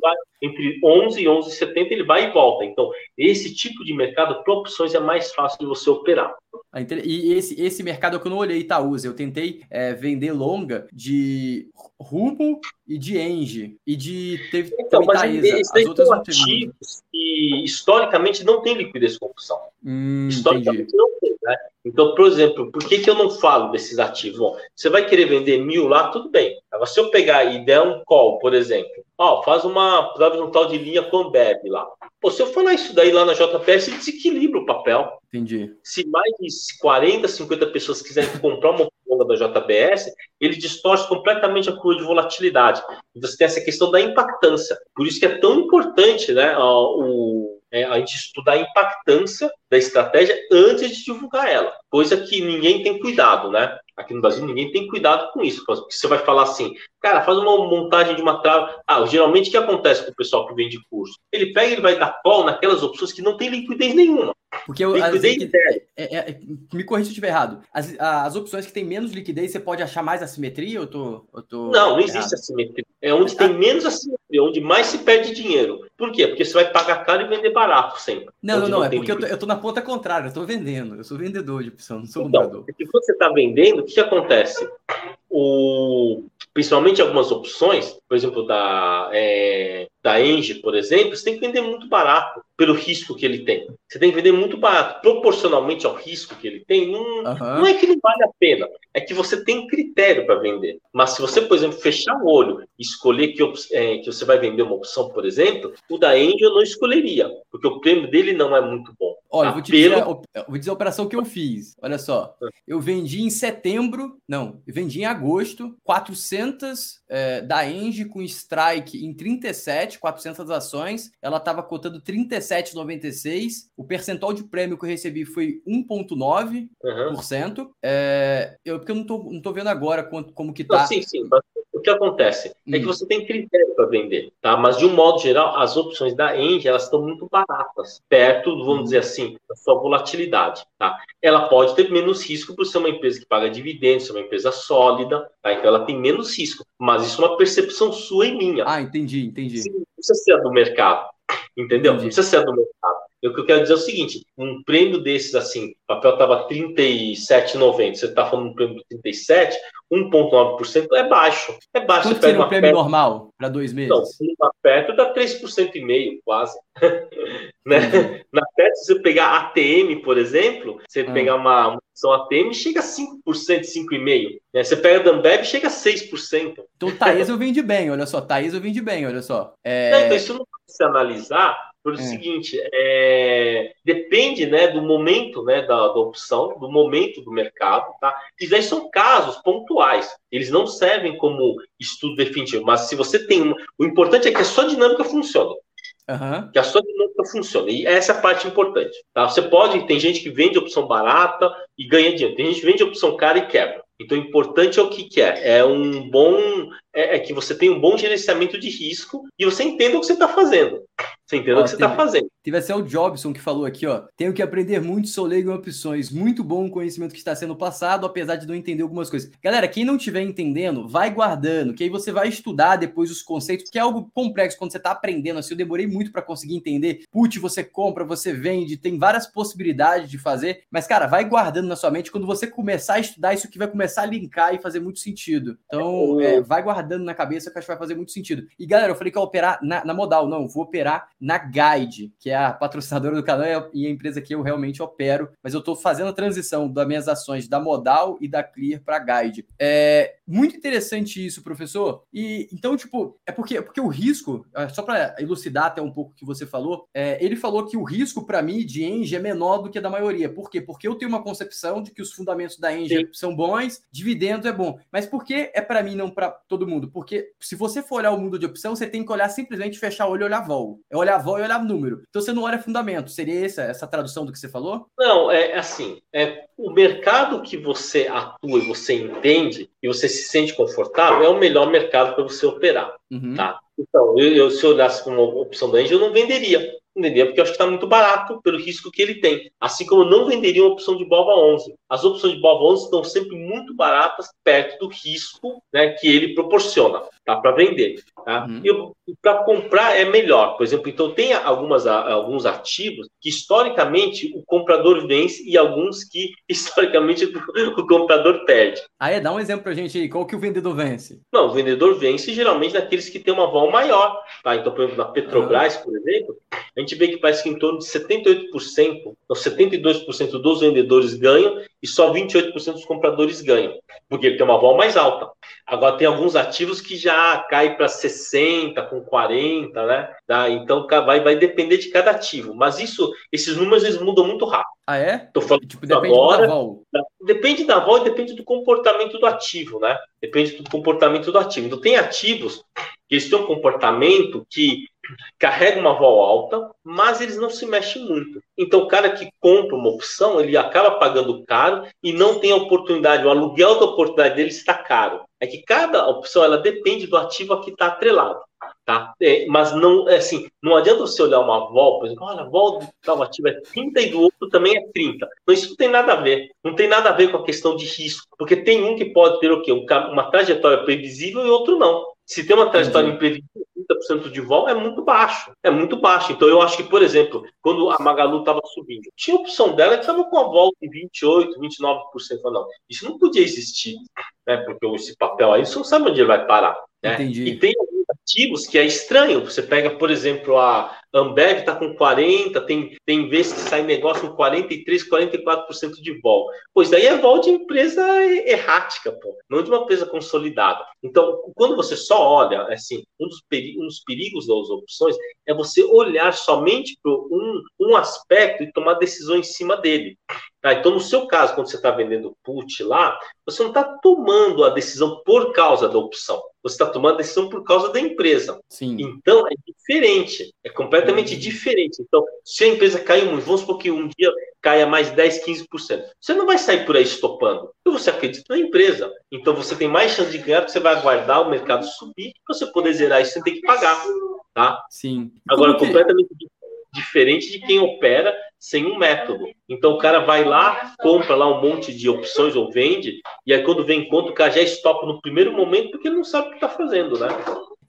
Vai, entre 11 e 11,70 ele vai e volta. Então, esse tipo de mercado para opções é mais fácil de você operar. Ah, e esse, esse mercado que eu não olhei Itaúsa, eu tentei é, vender longa de Rubble e de Engie. E de. Teve então, mas Taesa. Esses outras são ativos que historicamente não tem liquidez com opção. Hum, historicamente entendi. não tem, né? Então, por exemplo, por que, que eu não falo desses ativos? Bom, você vai querer vender mil lá, tudo bem. Agora, se eu pegar e der um call, por exemplo, ó, faz uma, um tal de linha com bebe lá. Pô, se eu falar isso daí lá na JPS, desequilibra o papel. Entendi. Se mais de 40, 50 pessoas quiserem comprar uma longa da JBS, ele distorce completamente a curva de volatilidade. E você tem essa questão da impactância. Por isso que é tão importante né, o, é, a gente estudar a impactância da estratégia antes de divulgar ela, coisa que ninguém tem cuidado, né? Aqui no Brasil ninguém tem cuidado com isso, porque você vai falar assim, cara, faz uma montagem de uma trave. Ah, geralmente o que acontece com o pessoal que vende curso? Ele pega e vai dar call naquelas opções que não tem liquidez nenhuma. Porque liquidez que, é, é, é, me corrija se eu estiver errado. As, as opções que têm menos liquidez, você pode achar mais assimetria? Eu tô, eu tô não, não existe errado. assimetria. É onde tem menos assimetria, onde mais se perde dinheiro. Por quê? Porque você vai pagar caro e vender barato sempre. Não, não, não. É porque eu tô, eu tô, na ponta contrária, eu tô vendendo. Eu sou vendedor de opção, não sou então, comprador. Se você está vendendo, o que, que acontece? O, principalmente algumas opções, por exemplo, da, é, da Engie, por exemplo, você tem que vender muito barato pelo risco que ele tem. Você tem que vender muito barato. Proporcionalmente ao risco que ele tem, não, uhum. não é que não vale a pena, é que você tem critério para vender. Mas se você, por exemplo, fechar o olho e escolher que, é, que você vai vender uma opção, por exemplo, o da Engie eu não escolheria, porque o prêmio dele não é muito bom. Olha, vou, te dizer, vou dizer a operação que eu fiz. Olha só, eu vendi em setembro, não, eu vendi em agosto, 400 é, da Engie com strike em 37, 400 ações. Ela estava cotando 37,96. O percentual de prêmio que eu recebi foi 1,9%. Uhum. É, eu, porque eu não tô, não tô vendo agora quanto, como que tá. Não, sim, sim o que acontece hum. é que hum. você tem critério para vender, tá? Mas de um modo geral, as opções da Engie elas estão muito baratas, perto, vamos hum. dizer assim, da sua volatilidade, tá? Ela pode ter menos risco por ser uma empresa que paga dividendos, ser uma empresa sólida, tá? Então ela tem menos risco, mas isso é uma percepção sua e minha. Ah, entendi, entendi. Não precisa ser do mercado, entendeu? Não precisa ser do mercado. O que eu quero dizer é o seguinte: um prêmio desses, assim, o papel estava 37,90, você está falando de um prêmio de 37, 1,9% é baixo. É baixo. Quanto seria um prêmio perto... normal para dois meses? Não, uma perto dá 3% e meio, quase. né? Na perto, se você pegar ATM, por exemplo, você ah. pegar uma, uma ATM, chega a 5%, 5,5%. Né? Você pega a chega a 6%. Então, Thaís eu vendi bem, olha só. Thaís eu vendi bem, olha só. É... Não, então, isso não se analisar pelo é. seguinte, é, depende né, do momento né, da, da, opção, do momento do mercado, tá? Isso aí são casos pontuais, eles não servem como estudo definitivo, mas se você tem. O importante é que a sua dinâmica funcione. Uhum. Que a sua dinâmica funcione. E essa é a parte importante. Tá? Você pode, tem gente que vende opção barata e ganha dinheiro, tem gente que vende opção cara e quebra. Então, o importante é o que, que é? É um bom. É, é, que você tenha um bom gerenciamento de risco e você entenda o que você está fazendo. Você entendeu o que você está fazendo. Teve até o Jobson que falou aqui, ó. Tenho que aprender muito, sou leigo em opções. Muito bom o conhecimento que está sendo passado, apesar de não entender algumas coisas. Galera, quem não estiver entendendo, vai guardando, que aí você vai estudar depois os conceitos, que é algo complexo quando você está aprendendo. Assim, eu demorei muito para conseguir entender. Put, você compra, você vende, tem várias possibilidades de fazer. Mas, cara, vai guardando na sua mente. Quando você começar a estudar, isso aqui vai começar a linkar e fazer muito sentido. Então, é, vai guardando na cabeça que acho que vai fazer muito sentido. E, galera, eu falei que eu ia operar na, na modal. Não, vou operar na Guide, que é a patrocinadora do canal e a empresa que eu realmente opero, mas eu estou fazendo a transição das minhas ações da Modal e da Clear para Guide. É muito interessante isso, professor. E então, tipo, é porque, é porque o risco, é, só para elucidar até um pouco o que você falou, é, ele falou que o risco para mim de Engie é menor do que da maioria. Por quê? Porque eu tenho uma concepção de que os fundamentos da Engie são bons, dividendos é bom. Mas por que é para mim não para todo mundo? Porque se você for olhar o mundo de opção, você tem que olhar simplesmente fechar o olho e olhar vol. É olhar vol e olhar número. Então você não olha fundamento. Seria essa, essa tradução do que você falou? Não, é assim. É, o mercado que você atua e você entende e você se sente confortável é o melhor mercado para você operar. Uhum. Tá? Então, eu, eu, se eu olhasse como uma opção da Engie, eu não venderia venderia porque eu acho que está muito barato pelo risco que ele tem. Assim como eu não venderia uma opção de BOVA 11. As opções de 11 estão sempre muito baratas perto do risco né, que ele proporciona. tá? Para vender. Tá? Uhum. E para comprar é melhor. Por exemplo, então tem algumas, alguns ativos que historicamente o comprador vence e alguns que historicamente o comprador perde. Aí, dá um exemplo para a gente aí. Qual que o vendedor vence? Não, o vendedor vence geralmente naqueles que têm uma vol maior. Tá? Então, por exemplo, na Petrobras, uhum. por exemplo, a gente vê que parece que em torno de 78%, ou 72% dos vendedores ganham e só 28% dos compradores ganham, porque ele tem uma vol mais alta. Agora tem alguns ativos que já cai para 60, com 40, né? Tá? Então vai, vai depender de cada ativo. Mas isso, esses números eles mudam muito rápido. Ah, é? Tô falando tipo, depende agora. Da vol. Depende da vol e depende do comportamento do ativo, né? Depende do comportamento do ativo. Então tem ativos que eles têm um comportamento que carrega uma vol alta, mas eles não se mexem muito. Então, o cara que compra uma opção, ele acaba pagando caro e não tem a oportunidade, o aluguel da oportunidade dele está caro. É que cada opção, ela depende do ativo a que está atrelado. Tá? É, mas não, é assim, não adianta você olhar uma vol, por exemplo, olha, a vol do tal ativo é 30 e do outro também é 30. Então, isso não tem nada a ver. Não tem nada a ver com a questão de risco. Porque tem um que pode ter o quê? uma trajetória previsível e outro não. Se tem uma trajetória imprevisível, 30% de vol é muito baixo. É muito baixo. Então, eu acho que, por exemplo, quando a Magalu estava subindo, tinha a opção dela que estava com a volta de 28%, 29%. Não, isso não podia existir, né? Porque esse papel aí, você não sabe onde ele vai parar. Né? Entendi. E tem alguns ativos que é estranho. Você pega, por exemplo, a Ambev está com 40, tem, tem vezes que sai negócio com 43, 44% de vol. Pois daí é vol de empresa errática, pô, não de uma empresa consolidada. Então, quando você só olha, assim, um dos, perigos, um dos perigos das opções é você olhar somente para um, um aspecto e tomar decisão em cima dele. Tá? Então, no seu caso, quando você está vendendo put lá, você não está tomando a decisão por causa da opção. Você está tomando a decisão por causa da empresa. Sim. Então, é diferente. É completamente uhum. diferente. Então, se a empresa cair muito, vamos supor que um dia caia mais 10, 15%. Você não vai sair por aí estopando. Porque você acredita na empresa. Então, você tem mais chance de ganhar, porque você vai aguardar o mercado subir. Para você poder zerar isso, você tem que pagar. Tá? Sim. Agora, que... completamente diferente de quem opera sem um método. Então o cara vai lá, compra lá um monte de opções ou vende, e aí quando vem conta, o cara já estopa no primeiro momento porque ele não sabe o que está fazendo, né?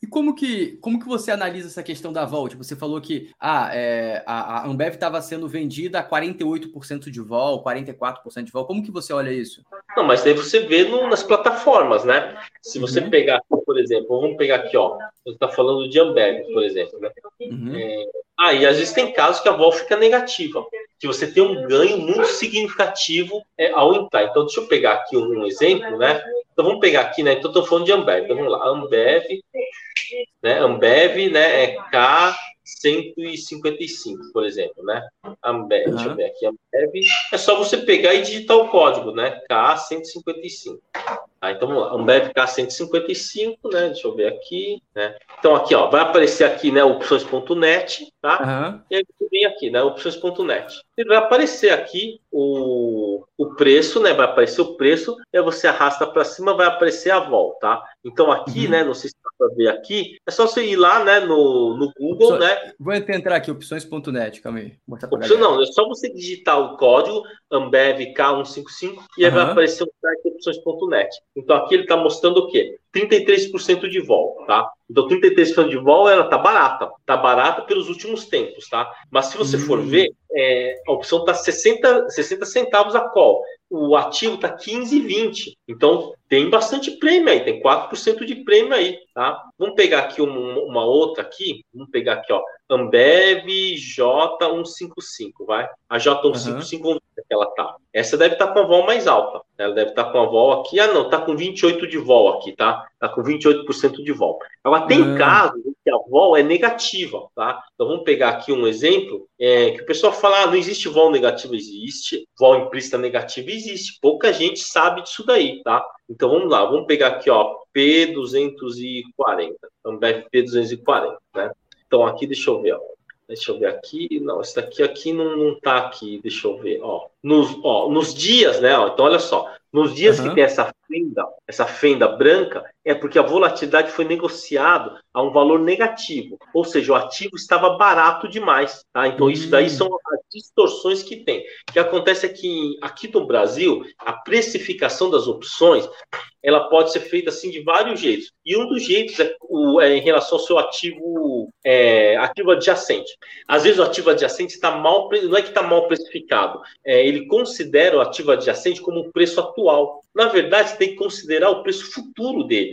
E como que, como que você analisa essa questão da vol? Tipo, você falou que ah, é, a, a Ambev estava sendo vendida a 48% de vol, 44% de vol. Como que você olha isso? Não, mas daí você vê no, nas plataformas, né? Se você uhum. pegar, por exemplo, vamos pegar aqui, ó. Você está falando de Ambev, por exemplo, né? Uhum. É, ah, e às vezes tem casos que a vol fica negativa, que você tem um ganho muito significativo é, ao entrar. Então, deixa eu pegar aqui um, um exemplo, né? Então, vamos pegar aqui, né? Então, estou falando de Ambev. Então, vamos lá. Ambev, né? Ambev, né? É K 155, por exemplo, né? Ambev, uhum. deixa eu ver aqui, Ambev. É só você pegar e digitar o código, né? K155. Ah, então vamos lá, Ambev K155, né? Deixa eu ver aqui, né? Então aqui, ó, vai aparecer aqui, né, opções.net, tá? Uhum. E aí vem aqui, né, opções.net. Ele vai aparecer aqui o, o preço, né? Vai aparecer o preço, e aí você arrasta para cima, vai aparecer a volta, tá? Então aqui, uhum. né, não sei se dá para ver aqui, é só você ir lá, né, no, no Google, né? Vou entrar aqui, opções.net, calma aí. Opção, não, é só você digitar o código Ambev K155 e aí uhum. vai aparecer o site opções.net. Então aqui ele está mostrando o quê? 33% de vol, tá? Então 33% de vol ela tá barata, tá barata pelos últimos tempos, tá? Mas se você for hum. ver, é, a opção tá 60, 60 centavos a call. O ativo tá 15,20. Então tem bastante prêmio aí, tem 4% de prêmio aí, tá? Vamos pegar aqui uma, uma outra aqui, vamos pegar aqui, ó, Ambev J155, vai? A J155, uhum. vamos ver que ela tá. Essa deve estar tá com a vol mais alta. Ela deve estar tá com a vol aqui. Ah, não, tá com 28 de vol aqui, tá? Tá com 28% de vol. Agora, tem uhum. casos que a vol é negativa, tá? Então, vamos pegar aqui um exemplo é, que o pessoal fala, ah, não existe vol negativa. Existe. Vol implícita negativa existe. Pouca gente sabe disso daí, tá? Então, vamos lá. Vamos pegar aqui, ó, P240. Ambev P240, né? Então, aqui, deixa eu ver, ó. Deixa eu ver aqui. Não, esse daqui aqui não, não tá aqui. Deixa eu ver. Ó, nos, ó, nos dias, né? Ó, então, olha só. Nos dias uhum. que tem essa fenda, essa fenda branca, É porque a volatilidade foi negociado a um valor negativo, ou seja, o ativo estava barato demais. Tá? Então, isso daí hum. são as distorções que tem. O que acontece é que aqui no Brasil, a precificação das opções ela pode ser feita assim de vários jeitos. E um dos jeitos é, o, é em relação ao seu ativo, é, ativo adjacente. Às vezes o ativo adjacente está mal, não é que está mal precificado, é, ele considera o ativo adjacente como o preço atual. Na verdade, tem que considerar o preço futuro dele.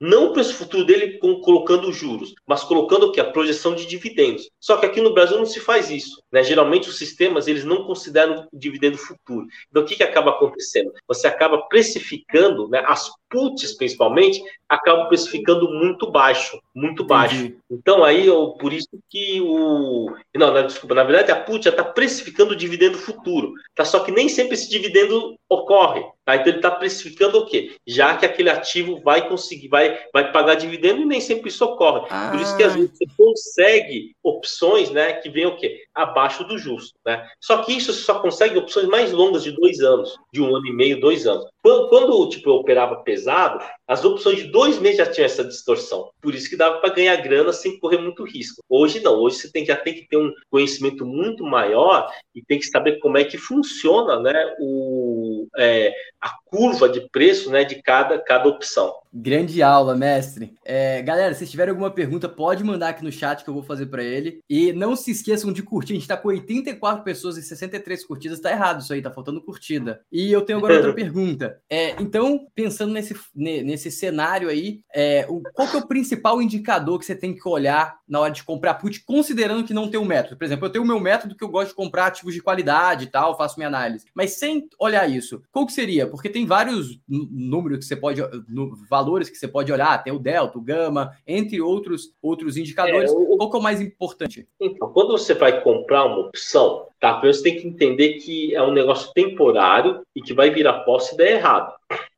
Não o preço futuro dele colocando juros, mas colocando o que? A projeção de dividendos. Só que aqui no Brasil não se faz isso. Né? Geralmente os sistemas eles não consideram o dividendo futuro. Então o que, que acaba acontecendo? Você acaba precificando né, as puts, principalmente, acabam precificando muito baixo, muito baixo. Entendi. Então aí, eu, por isso que o... Não, não, desculpa, na verdade a put já está precificando o dividendo futuro, tá? Só que nem sempre esse dividendo ocorre, tá? Então ele está precificando o quê? Já que aquele ativo vai conseguir, vai, vai pagar dividendo e nem sempre isso ocorre. Ah. Por isso que às vezes você consegue opções, né, que vem o quê? Abaixo do justo, né? Só que isso você só consegue opções mais longas de dois anos, de um ano e meio, dois anos. Quando, quando tipo, eu operava pesado, as opções de dois meses já tinham essa distorção. Por isso que dava para ganhar grana sem correr muito risco. Hoje não, hoje você tem, já tem que ter um conhecimento muito maior e tem que saber como é que funciona né, o, é, a curva de preço né, de cada, cada opção. Grande aula, mestre. É, galera, se tiverem alguma pergunta, pode mandar aqui no chat que eu vou fazer para ele. E não se esqueçam de curtir. A gente está com 84 pessoas e 63 curtidas. Tá errado isso aí, tá faltando curtida. E eu tenho agora outra pergunta. É, então, pensando nesse, nesse cenário aí, é, o, qual que é o principal indicador que você tem que olhar na hora de comprar put, considerando que não tem um método? Por exemplo, eu tenho o meu método que eu gosto de comprar ativos de qualidade e tal, faço minha análise. Mas sem olhar isso, qual que seria? Porque tem vários números que você pode, no, valores que você pode olhar, tem o delta, o gama, entre outros, outros indicadores. É, o... Qual que é o mais importante? Então, quando você vai comprar uma opção, tá? Primeiro você tem que entender que é um negócio temporário e que vai virar posse e der errado.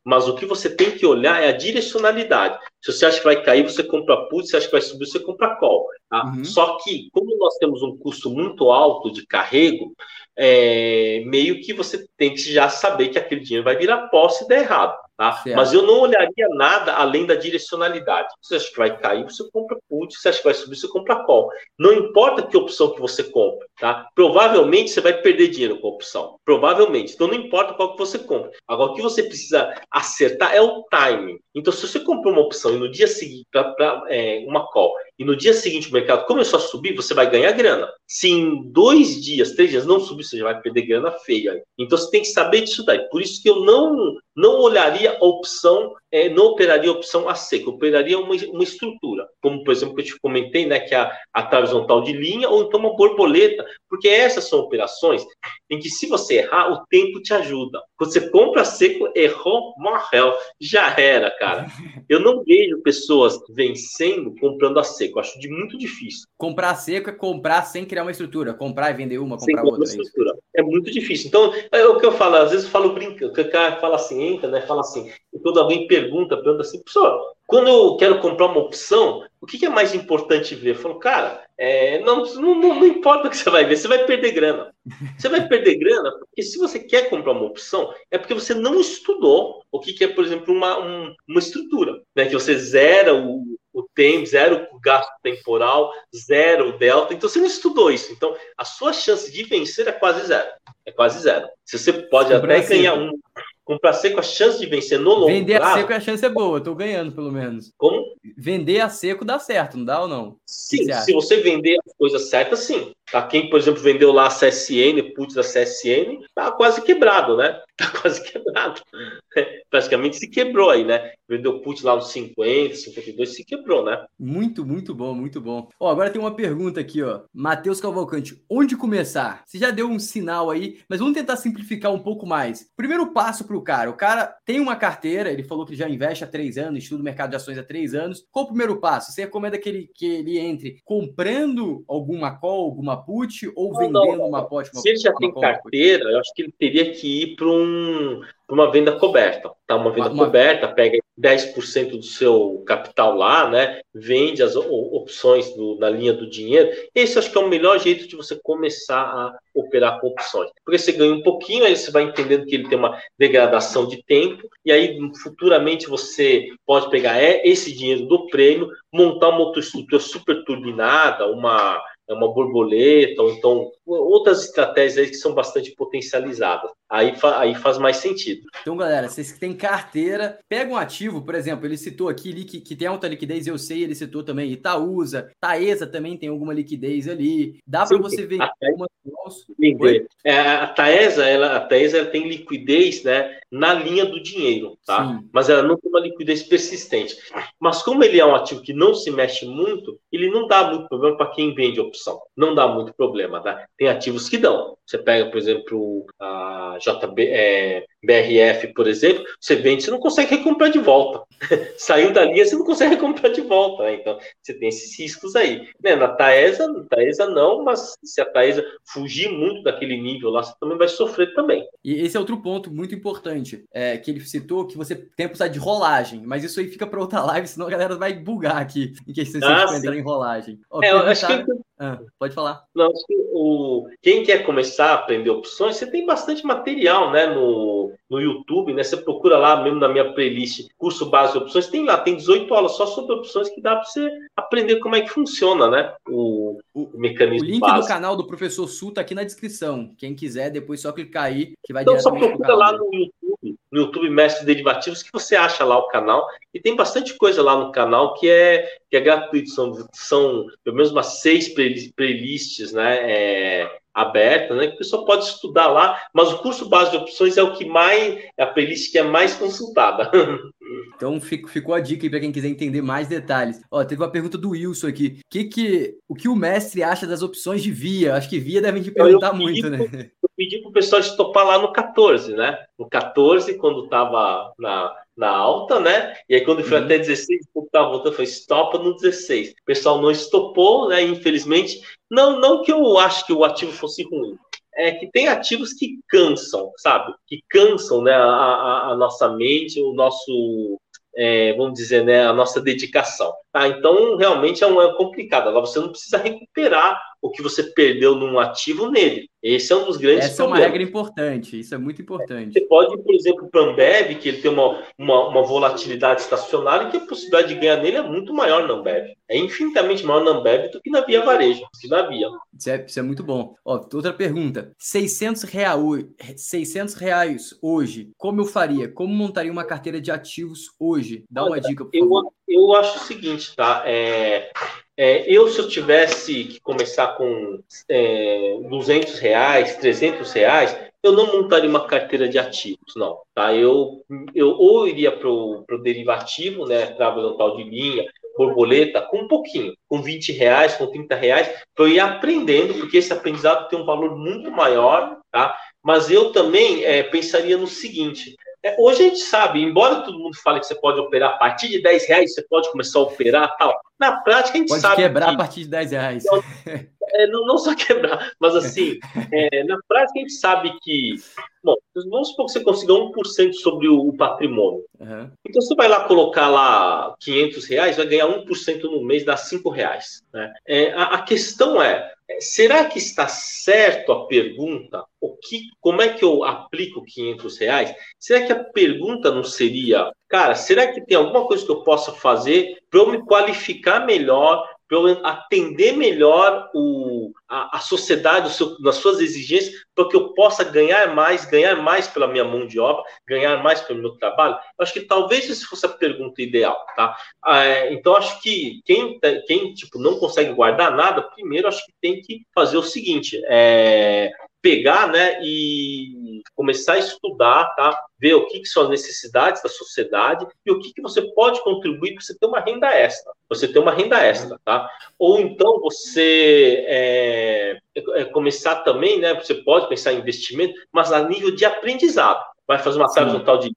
Mas o que você tem que olhar é a direcionalidade. Se você acha que vai cair, você compra put, se acha que vai subir, você compra call. Tá? Uhum. Só que, como nós temos um custo muito alto de carrego, é, meio que você tem que já saber que aquele dinheiro vai virar posse e der errado. Tá? Mas eu não olharia nada além da direcionalidade. Você acha que vai cair, você compra put. Você acha que vai subir, você compra call. Não importa que opção que você compra. Tá? Provavelmente você vai perder dinheiro com a opção. Provavelmente. Então não importa qual que você compra. Agora, o que você precisa acertar é o timing. Então, se você comprou uma opção e no dia seguinte, pra, pra é, uma call, e no dia seguinte o mercado começou a subir, você vai ganhar grana. Se em dois dias, três dias não subir, você já vai perder grana feia. Então você tem que saber disso daí. Por isso que eu não, não olharia a opção, é, não operaria a opção a seco, operaria uma, uma estrutura. Como, por exemplo, que eu te comentei, né, que é a, a horizontal de linha, ou então uma borboleta, porque essas são operações em que se você errar, o tempo te ajuda. Quando você compra seco, errou, morreu. Já era, cara. Eu não vejo pessoas vencendo comprando a seco. Acho de muito difícil. Comprar seco é comprar sem criar uma estrutura. Comprar e vender uma, comprar outra. Uma é estrutura. É, é, muito difícil. Então, é o que eu falo, às vezes eu falo brincando, o cara fala assim, entra, né? Fala assim, e quando alguém pergunta, pergunta assim, pessoal, quando eu quero comprar uma opção, o que, é mais importante ver? Eu falo, cara, é, não, não, não, importa o que você vai ver, você vai perder grana. Você vai perder grana porque se você quer comprar uma opção, é porque você não estudou o que, é, por exemplo, uma, um, uma estrutura. Né? Que você zera o, o tempo, zero o gasto temporal, zero o delta. Então você não estudou isso. Então a sua chance de vencer é quase zero. É quase zero. Se você pode até ganhar um comprar seco, a chance de vencer no longo Vender prazo, a seco a chance é boa, eu tô ganhando pelo menos. Como? Vender a seco dá certo, não dá ou não? Sim, se você vender as coisas certas, sim. Tá? Quem, por exemplo, vendeu lá a CSN, putz da CSN, tá quase quebrado, né? Tá quase quebrado. Praticamente se quebrou aí, né? Vendeu putz lá nos 50, 52, se quebrou, né? Muito, muito bom, muito bom. Ó, agora tem uma pergunta aqui, ó. Matheus Cavalcante, onde começar? Você já deu um sinal aí, mas vamos tentar simplificar um pouco mais. Primeiro passo para o cara. O cara tem uma carteira, ele falou que já investe há três anos, estuda o mercado de ações há três anos. Qual o primeiro passo? Você recomenda que ele, que ele entre comprando alguma call, alguma put ou vendendo não, não. uma pot? Se ele já tem carteira, eu acho que ele teria que ir para um, uma venda coberta. Tá? Uma venda uma... coberta, pega 10% do seu capital lá, né? Vende as opções do, na linha do dinheiro. Esse acho que é o melhor jeito de você começar a operar com opções. Porque você ganha um pouquinho, aí você vai entendendo que ele tem uma degradação de tempo, e aí futuramente você pode pegar é, esse dinheiro do prêmio, montar uma outra estrutura super turbinada, uma uma borboleta, ou então outras estratégias aí que são bastante potencializadas. Aí, fa aí faz mais sentido. Então, galera, vocês que têm carteira, pega um ativo, por exemplo, ele citou aqui que, que tem alta liquidez, eu sei, ele citou também Itaúsa, Taesa também tem alguma liquidez ali. Dá para você ver algumas é, a Taesa, ela, a Taesa ela tem liquidez né, na linha do dinheiro, tá? Sim. Mas ela não tem uma liquidez persistente. Mas como ele é um ativo que não se mexe muito, ele não dá muito problema para quem vende opção. Não dá muito problema, tá? Tem ativos que dão. Você pega, por exemplo, a JB, é, BRF, por exemplo, você vende, você não consegue recomprar de volta. Saiu da linha, você não consegue recomprar de volta. Né? Então, você tem esses riscos aí. Né? Na Taesa, na Taesa não, mas se a Taesa fugir muito daquele nível lá, você também vai sofrer também. E esse é outro ponto muito importante, é, que ele citou, que você tem a possibilidade de rolagem, mas isso aí fica para outra live, senão a galera vai bugar aqui em questão de ah, em rolagem. Ó, é, acho que... Ah, pode falar. Não, acho que o... quem quer começar aprender opções, você tem bastante material né, no, no YouTube, né? Você procura lá mesmo na minha playlist curso base de opções, tem lá, tem 18 aulas só sobre opções que dá para você aprender como é que funciona, né? O, o, o mecanismo. O link básico. do canal do professor Sul tá aqui na descrição. Quem quiser, depois só clicar aí que vai então, só procura lá no YouTube, no YouTube Mestre Derivativos, que você acha lá o canal. E tem bastante coisa lá no canal que é, que é gratuito. São, são pelo menos umas seis playlists, né? É, aberta, né? Que a pessoa pode estudar lá, mas o curso base de opções é o que mais, é a playlist que é mais consultada. Então fico, ficou a dica aí para quem quiser entender mais detalhes. Ó, teve uma pergunta do Wilson aqui. Que que, o que o mestre acha das opções de via? Acho que via devem te perguntar muito, né? Eu pedi para o pessoal estopar lá no 14, né? No 14, quando estava na, na alta, né? E aí quando foi uhum. até 16, o estava voltando, foi estopa no 16. O pessoal não estopou, né? Infelizmente, não, não que eu acho que o ativo fosse ruim, é que tem ativos que cansam, sabe? Que cansam né, a, a, a nossa mente, o nosso, é, vamos dizer, né, a nossa dedicação. Tá? Então, realmente é, um, é complicado. Agora, você não precisa recuperar o que você perdeu num ativo nele. Esse é um dos grandes Essa problemas. é uma regra importante, isso é muito importante. Você pode, por exemplo, o Ambev, que ele tem uma, uma, uma, volatilidade estacionária, que a possibilidade de ganhar nele é muito maior na Ambev. É infinitamente maior na Ambev do que na Via Varejo, que na Via. Isso é, isso é muito bom. Ó, outra pergunta. 600 reais, 600 reais hoje, como eu faria? Como montaria uma carteira de ativos hoje? Dá uma dica, por favor. Eu, eu acho o seguinte, tá? É, é, eu, se eu tivesse que começar com é, 200 reais, 300 reais, eu não montaria uma carteira de ativos, não. Tá? Eu, eu ou iria para o derivativo, né, trabalhando tal de linha, borboleta, com um pouquinho, com 20 reais, com 30 reais, para eu ir aprendendo, porque esse aprendizado tem um valor muito maior, tá? Mas eu também é, pensaria no seguinte: é, hoje a gente sabe, embora todo mundo fale que você pode operar a partir de 10 reais, você pode começar a operar tal. Na prática, a gente pode sabe. Pode quebrar que... a partir de 10 reais. Não, é, não, não, só quebrar, mas assim, é, na prática, a gente sabe que. Bom, vamos supor que você consiga 1% sobre o, o patrimônio. Uhum. Então, você vai lá colocar lá 500 reais, vai ganhar 1% no mês, dá 5 reais. Né? É, a, a questão é: será que está certo a pergunta? O que, como é que eu aplico 500 reais? Será que a pergunta não seria, cara, será que tem alguma coisa que eu possa fazer para eu me qualificar melhor, atender melhor o, a, a sociedade seu, nas suas exigências, para que eu possa ganhar mais, ganhar mais pela minha mão de obra, ganhar mais pelo meu trabalho? Eu acho que talvez essa fosse a pergunta ideal, tá? É, então, acho que quem, quem tipo, não consegue guardar nada, primeiro acho que tem que fazer o seguinte, é, pegar, né, e começar a estudar, tá? Ver o que, que, são as necessidades da sociedade e o que, que você pode contribuir para você ter uma renda extra. Você ter uma renda extra, tá? Ou então você é, é, começar também, né? Você pode pensar em investimento, mas a nível de aprendizado. Vai fazer uma tarde no tal de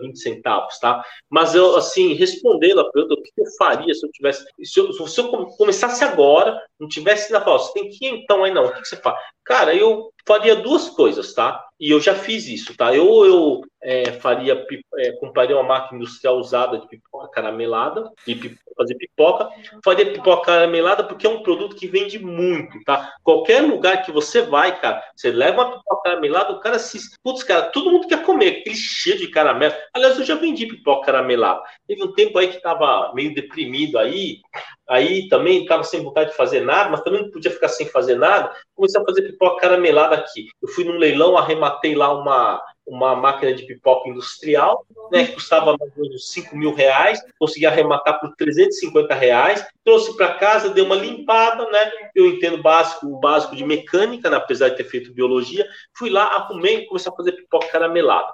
20 centavos, tá? Mas eu, assim, respondendo a pergunta, o que eu faria se eu tivesse. Se eu, se eu começasse agora, não tivesse na pausa, você tem que ir então aí não. O que, que você faz? Cara, eu faria duas coisas, tá? E eu já fiz isso, tá? Eu, eu é, faria, é, compraria uma máquina industrial usada de pipoca caramelada, de pipoca, fazer pipoca, faria pipoca caramelada porque é um produto que vende muito, tá? Qualquer lugar que você vai, cara, você leva uma pipoca caramelada, o cara se. Putz, cara, todo mundo quer comer, aquele cheiro de caramelo. Aliás, eu já vendi pipoca caramelada. Teve um tempo aí que tava meio deprimido aí, aí também estava sem vontade de fazer nada, mas também não podia ficar sem fazer nada. Comecei a fazer pipoca caramelada aqui. Eu fui num leilão, arrematei lá uma, uma máquina de pipoca industrial, né, que custava mais ou menos 5 mil reais, consegui arrematar por 350 reais, trouxe para casa, dei uma limpada, né, eu entendo básico, o básico de mecânica, né, apesar de ter feito biologia, fui lá, arrumei e comecei a fazer pipoca caramelada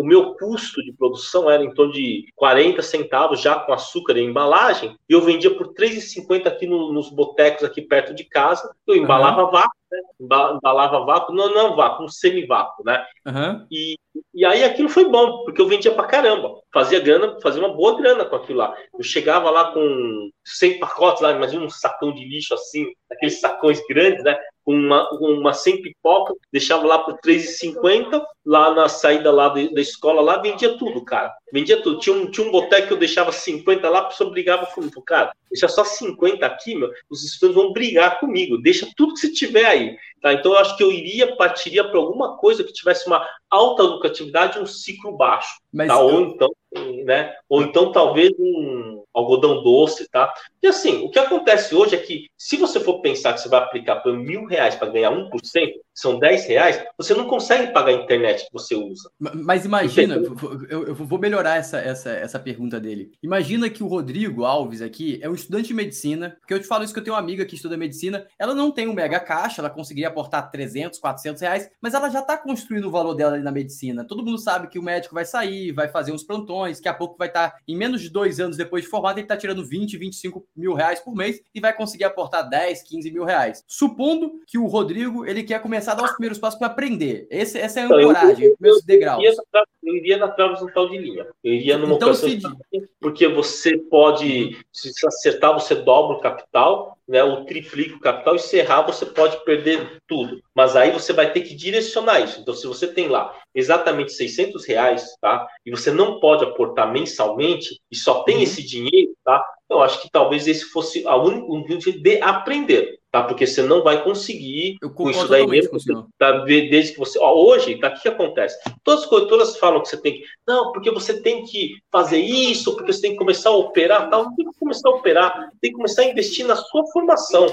o meu custo de produção era em torno de 40 centavos já com açúcar e embalagem, e eu vendia por 3,50 aqui no, nos botecos aqui perto de casa. Eu embalava uhum. vácuo, né? embalava vácuo, não, não vácuo, um semi-vácuo, né? Uhum. E, e aí aquilo foi bom, porque eu vendia pra caramba. Fazia grana, fazia uma boa grana com aquilo lá. Eu chegava lá com 100 pacotes lá, imagina um sacão de lixo assim, aqueles sacões grandes, né? Uma, uma sem pipoca, deixava lá por 3,50, lá na saída lá da escola, lá vendia tudo, cara. Vendia tudo. Tinha um, tinha um boteco que eu deixava 50 lá, a pessoa brigava comigo. Cara, deixa só 50 aqui, meu, os estudantes vão brigar comigo. Deixa tudo que você tiver aí. Tá? Então, eu acho que eu iria, partiria para alguma coisa que tivesse uma alta lucratividade e um ciclo baixo. Mas tá? Ou então, né? Ou então, talvez um algodão doce, tá? E assim, o que acontece hoje é que, se você for pensar que você vai aplicar por mil reais para ganhar 1%, são 10 reais, você não consegue pagar a internet que você usa. Mas imagina, eu, eu, vou melhorar essa, essa, essa pergunta dele. Imagina que o Rodrigo Alves aqui é um estudante de medicina, porque eu te falo isso que eu tenho uma amiga que estuda medicina, ela não tem um mega caixa, ela conseguiria aportar 300, 400 reais, mas ela já está construindo o valor dela ali na medicina. Todo mundo sabe que o médico vai sair, vai fazer uns plantões, que a pouco vai estar, em menos de dois anos depois de formado, ele está tirando 20, 25 mil reais por mês e vai conseguir aportar 10, 15 mil reais. Supondo que o Rodrigo, ele quer começar a dar os primeiros passos para aprender. Esse, essa é a então, ancoragem, os primeiros degraus. Eu iria na tal de linha. Eu iria numa então, se... porque você pode, se acertar, você dobra o capital, né, ou triplica o capital, e se errar, você pode perder tudo. Mas aí você vai ter que direcionar isso. Então, se você tem lá exatamente 600 reais, tá, e você não pode aportar mensalmente, e só tem uhum. esse dinheiro, tá, eu acho que talvez esse fosse a única de aprender tá? Porque você não vai conseguir com isso daí mesmo, tá? desde que você, ó, hoje, tá? O que, acontece? Todas as corretoras falam que você tem que, não, porque você tem que fazer isso, porque você tem que começar a operar, tal. Tem que começar a operar, tem que começar a investir na sua formação,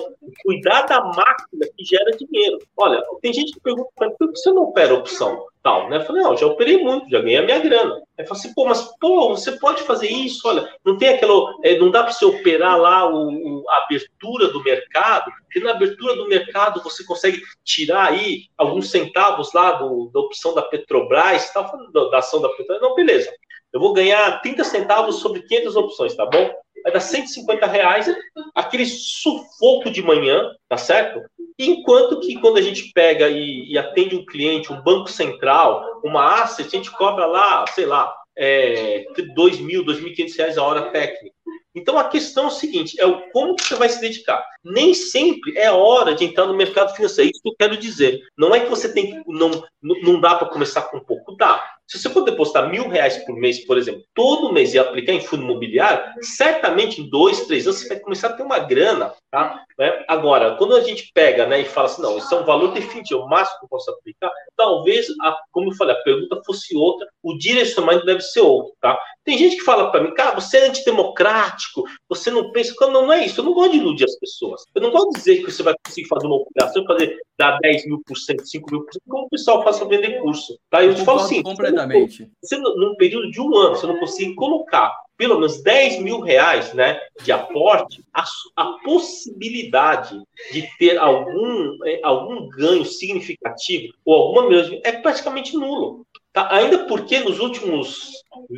cuidar da máquina que gera dinheiro. Olha, tem gente que pergunta, por que você não opera opção? Tal, né? Eu falei, não, já operei muito, já ganhei a minha grana. Aí falou assim, pô, mas pô, você pode fazer isso, olha, não tem aquela, é, não dá para você operar lá o, o, a abertura do mercado, porque na abertura do mercado você consegue tirar aí alguns centavos lá do, da opção da Petrobras, tá falando da, ação da Petrobras, não, beleza. Eu vou ganhar 30 centavos sobre 500 opções, tá bom? Dar 150 reais, aquele sufoco de manhã, tá certo? Enquanto que quando a gente pega e, e atende um cliente, um banco central, uma asset, a gente cobra lá, sei lá, é, 2 mil, 2.500 reais a hora técnica. Então a questão é o seguinte: é o como que você vai se dedicar. Nem sempre é hora de entrar no mercado financeiro. É isso que eu quero dizer. Não é que você tem que. Não, não dá para começar com pouco. Dá. Se você for depositar mil reais por mês, por exemplo, todo mês e aplicar em fundo imobiliário, certamente em dois, três anos você vai começar a ter uma grana, tá? Né? Agora, quando a gente pega né, e fala assim, não, isso é um valor definitivo, o máximo que eu posso aplicar, talvez, a, como eu falei, a pergunta fosse outra, o direcionamento deve ser outro, tá? Tem gente que fala para mim, cara, você é antidemocrático, você não pensa. Não, não é isso, eu não gosto de iludir as pessoas. Eu não gosto de dizer que você vai conseguir fazer uma operação fazer dar 10 mil por cento, 5 mil por cento, como o pessoal faz para vender curso. Tá? Eu, eu te falo assim, completamente. Você, num período de um ano, você não consegue colocar pelo menos 10 mil reais né, de aporte, a, a possibilidade de ter algum, é, algum ganho significativo ou alguma melhoria é praticamente nulo. Tá? Ainda porque nos últimos,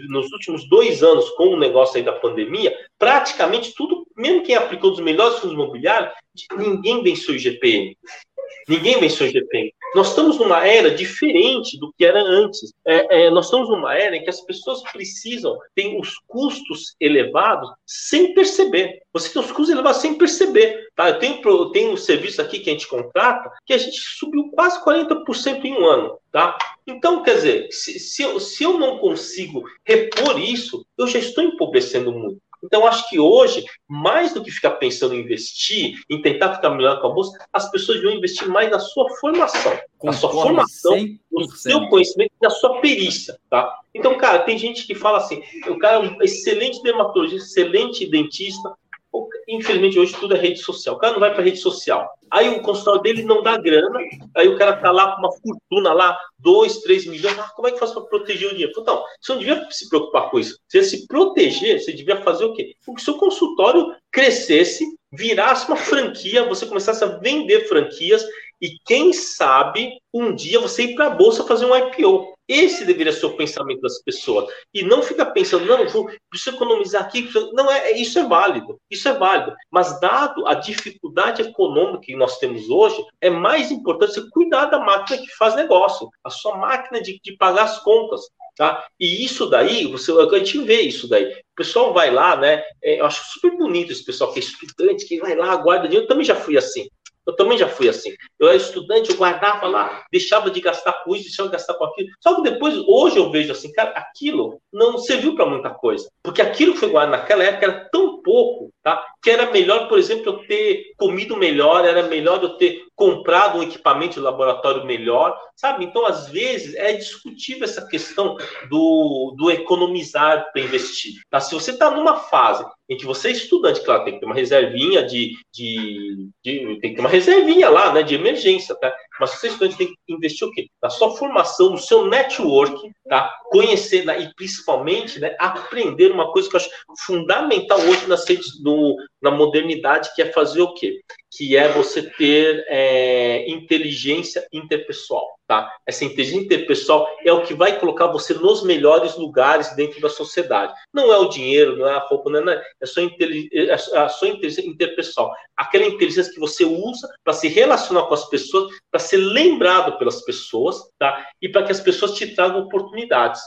nos últimos dois anos, com o negócio aí da pandemia, praticamente tudo, mesmo quem aplicou os melhores fundos imobiliários, ninguém venceu o IGPM. Ninguém venceu o IGPM. Nós estamos numa era diferente do que era antes. É, é, nós estamos numa era em que as pessoas precisam, têm os custos elevados sem perceber. Você tem os custos elevados sem perceber. Tá? Eu tenho, eu tenho um serviço aqui que a gente contrata que a gente subiu quase 40% em um ano. Tá? Então, quer dizer, se, se, eu, se eu não consigo repor isso, eu já estou empobrecendo muito. Então, acho que hoje, mais do que ficar pensando em investir, em tentar ficar melhor com a bolsa, as pessoas vão investir mais na sua formação. Concordo, na sua formação, 100%. no seu conhecimento e na sua perícia. Tá? Então, cara, tem gente que fala assim: o cara é um excelente dermatologista, excelente dentista, Infelizmente, hoje tudo é rede social. O cara não vai para rede social. Aí o consultório dele não dá grana, aí o cara tá lá com uma fortuna lá, 2, 3 milhões. Ah, como é que faz para proteger o dinheiro? Então, você não devia se preocupar com isso. Você se proteger, você devia fazer o quê? O que seu consultório crescesse, virasse uma franquia, você começasse a vender franquias e quem sabe um dia você ir para a bolsa fazer um IPO. Esse deveria ser o pensamento das pessoas. E não ficar pensando, não, vou, preciso economizar aqui. Não, é, isso é válido. Isso é válido. Mas, dado a dificuldade econômica que nós temos hoje, é mais importante você cuidar da máquina que faz negócio, a sua máquina de, de pagar as contas. Tá? E isso daí, você, a gente vê isso daí. O pessoal vai lá, né? É, eu acho super bonito esse pessoal que é estudante, que vai lá, guarda dinheiro. Eu também já fui assim. Eu também já fui assim. Eu era estudante, eu guardava lá, deixava de gastar com isso, deixava de gastar com aquilo. Só que depois, hoje eu vejo assim, cara, aquilo não serviu para muita coisa. Porque aquilo que foi guardado naquela época era tão pouco, tá? Que era melhor, por exemplo, eu ter comido melhor, era melhor eu ter comprado um equipamento de laboratório melhor, sabe? Então, às vezes, é discutível essa questão do, do economizar para investir. Tá? Se você está numa fase em que você é estudante, claro, tem que ter uma reservinha de, de, de, tem que ter uma reservinha lá, né, de emergência, tá? Mas você estudante tem que investir o quê? Na sua formação, no seu network, tá? Conhecer né, e principalmente, né, aprender uma coisa que eu acho fundamental hoje nas redes do, na modernidade, que é fazer o quê? Que é você ter é, inteligência interpessoal. Tá? Essa inteligência interpessoal é o que vai colocar você nos melhores lugares dentro da sociedade. Não é o dinheiro, não é a roupa, não é, é a sua, é a sua inteligência interpessoal. Aquela inteligência que você usa para se relacionar com as pessoas, para ser lembrado pelas pessoas, tá? E para que as pessoas te tragam oportunidades.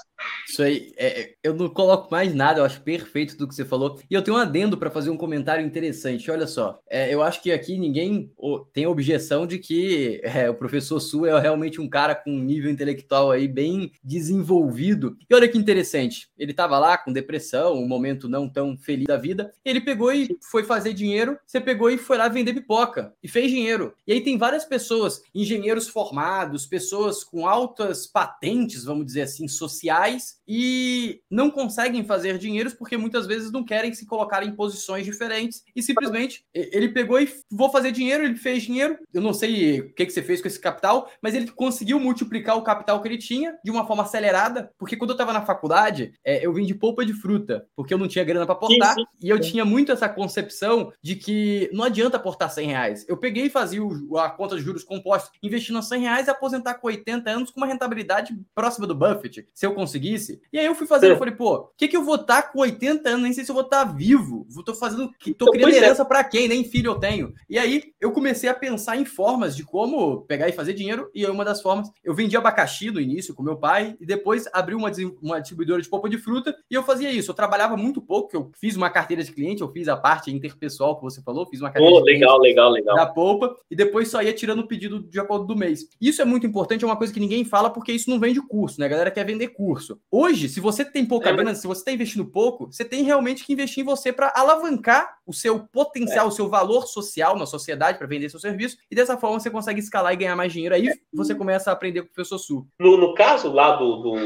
Isso aí, é, é, eu não coloco mais nada, eu acho perfeito do que você falou. E eu tenho um adendo para fazer um comentário interessante. Olha só, é, eu acho que aqui ninguém tem objeção de que é, o professor Su é realmente um cara com um nível intelectual aí bem desenvolvido. E olha que interessante, ele estava lá com depressão, um momento não tão feliz da vida. Ele pegou e foi fazer dinheiro. Você pegou e foi lá vender pipoca e fez dinheiro. E aí tem várias pessoas, engenheiros formados, pessoas com altas patentes, vamos dizer assim, sociais e não conseguem fazer dinheiros porque muitas vezes não querem se colocar em posições diferentes e simplesmente ele pegou e vou fazer dinheiro, ele fez dinheiro. Eu não sei o que, que você fez com esse capital, mas ele conseguiu multiplicar o capital que ele tinha de uma forma acelerada, porque quando eu estava na faculdade, é, eu vim de polpa de fruta, porque eu não tinha grana para aportar sim, sim. e eu tinha muito essa concepção de que não adianta aportar 100 reais. Eu peguei e fazia o, a conta de juros compostos, investindo 100 reais e aposentar com 80 anos com uma rentabilidade próxima do Buffett, se eu conseguisse. E aí eu fui fazendo, eu falei, pô, o que, que eu vou estar tá com 80 anos? Nem sei se eu vou estar tá vivo. Vou tô fazendo. Tô criando é. herança é. para quem? Nem filho eu tenho. E aí eu comecei a pensar em formas de como pegar e fazer dinheiro. E aí uma das formas, eu vendi abacaxi no início com meu pai, e depois abri uma, uma distribuidora de polpa de fruta, e eu fazia isso. Eu trabalhava muito pouco, eu fiz uma carteira de cliente, eu fiz a parte interpessoal que você falou, fiz uma carteira oh, legal, legal, legal. da polpa, e depois só ia tirando o pedido de acordo do mês. Isso é muito importante, é uma coisa que ninguém fala, porque isso não vende curso, né? A galera quer vender curso. Hoje, se você tem pouca é, grana, se você está investindo pouco, você tem realmente que investir em você para alavancar o seu potencial, é. o seu valor social na sociedade para vender seu serviço, e dessa forma você consegue escalar e ganhar mais dinheiro. Aí você começa a aprender com o professor Sul. No, no caso lá do, do,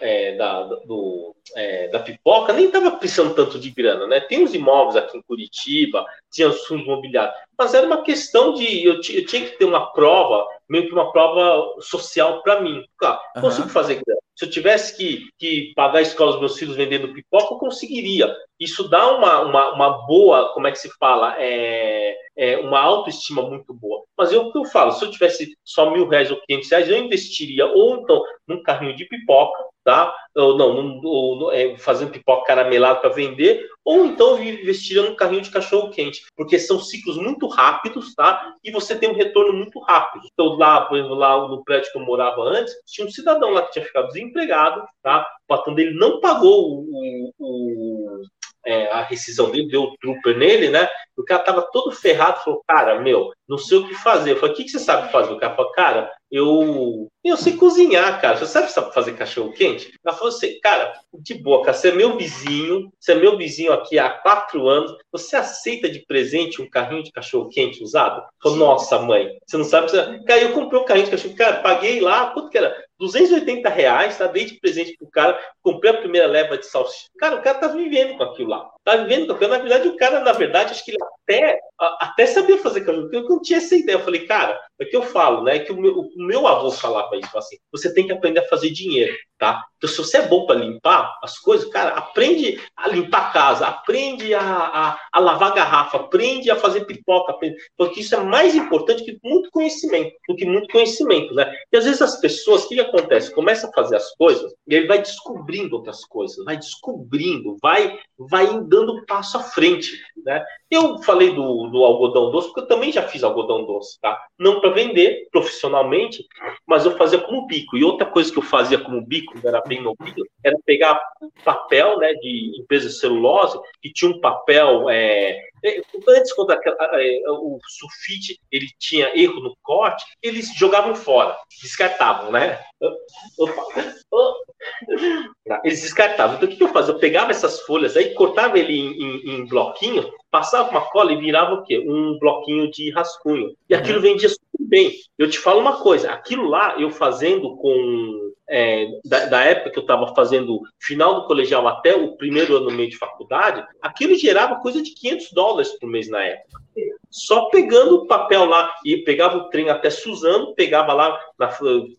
é, da, do é, da pipoca, nem estava precisando tanto de grana, né? Tem uns imóveis aqui em Curitiba, tinha os fundos imobiliários, mas era uma questão de eu, eu tinha que ter uma prova, meio que uma prova social para mim. Claro, uhum. consigo fazer grana. Se eu tivesse que, que pagar a escola dos meus filhos vendendo pipoca, eu conseguiria. Isso dá uma, uma, uma boa, como é que se fala? É, é uma autoestima muito boa. Mas eu, o que eu falo, se eu tivesse só mil reais ou quinhentos reais, eu investiria ou então num carrinho de pipoca, tá? Ou não, num, ou, é, fazendo pipoca caramelada para vender, ou então investiria num carrinho de cachorro quente, porque são ciclos muito rápidos, tá? E você tem um retorno muito rápido. Então, lá, por exemplo, lá no prédio que eu morava antes, tinha um cidadão lá que tinha ficado desempregado, tá? O patrão dele não pagou o, o é, a rescisão dele, deu o trooper nele, né? O cara tava todo ferrado, falou, cara, meu, não sei o que fazer. Eu falei, o que, que você sabe fazer? O cara falou, cara, eu, eu sei cozinhar, cara. Você sabe, fazer cachorro quente? Ela falou assim, cara, de boa, cara, você é meu vizinho, você é meu vizinho aqui há quatro anos, você aceita de presente um carrinho de cachorro quente usado? Falou, nossa, mãe, você não sabe. Você... Cara, eu comprei um carrinho de cachorro, cara, paguei lá, quanto que era? 280 reais, tá? Dei de presente pro cara, comprei a primeira leva de salsicha. Cara, o cara tá vivendo com aquilo lá. Tá vivendo com aquilo. Na verdade, o cara, na verdade, acho que ele até, até sabia fazer cachorro, porque eu não tinha essa ideia. Eu falei, cara, é que eu falo, né? Que o meu, o meu avô falava isso, assim, você tem que aprender a fazer dinheiro tá? Então, se você é bom para limpar as coisas, cara, aprende a limpar a casa, aprende a, a, a lavar garrafa, aprende a fazer pipoca, aprende, porque isso é mais importante que muito conhecimento, do que muito conhecimento, né? E às vezes as pessoas, o que, acontece? Começa a fazer as coisas e ele vai descobrindo outras coisas, vai descobrindo, vai, vai dando passo à frente, né? Eu falei do, do algodão doce, porque eu também já fiz algodão doce, tá? Não para vender profissionalmente, mas eu fazia como bico. E outra coisa que eu fazia como bico, era bem novinho, era pegar papel né, de empresa de celulose, que tinha um papel. É antes, quando aquela, é, o sulfite ele tinha erro no corte, eles jogavam fora, descartavam, né? Eles descartavam. Então, o que eu fazia? Eu pegava essas folhas aí, cortava ele em, em, em bloquinho, passava uma cola e virava o quê? Um bloquinho de rascunho. E aquilo uhum. vendia super bem. Eu te falo uma coisa, aquilo lá, eu fazendo com é, da, da, época que eu estava fazendo final do colegial até o primeiro ano meio de faculdade, aquilo gerava coisa de 500 dólares por mês na época. Só pegando o papel lá, e pegava o trem até Suzano, pegava lá na,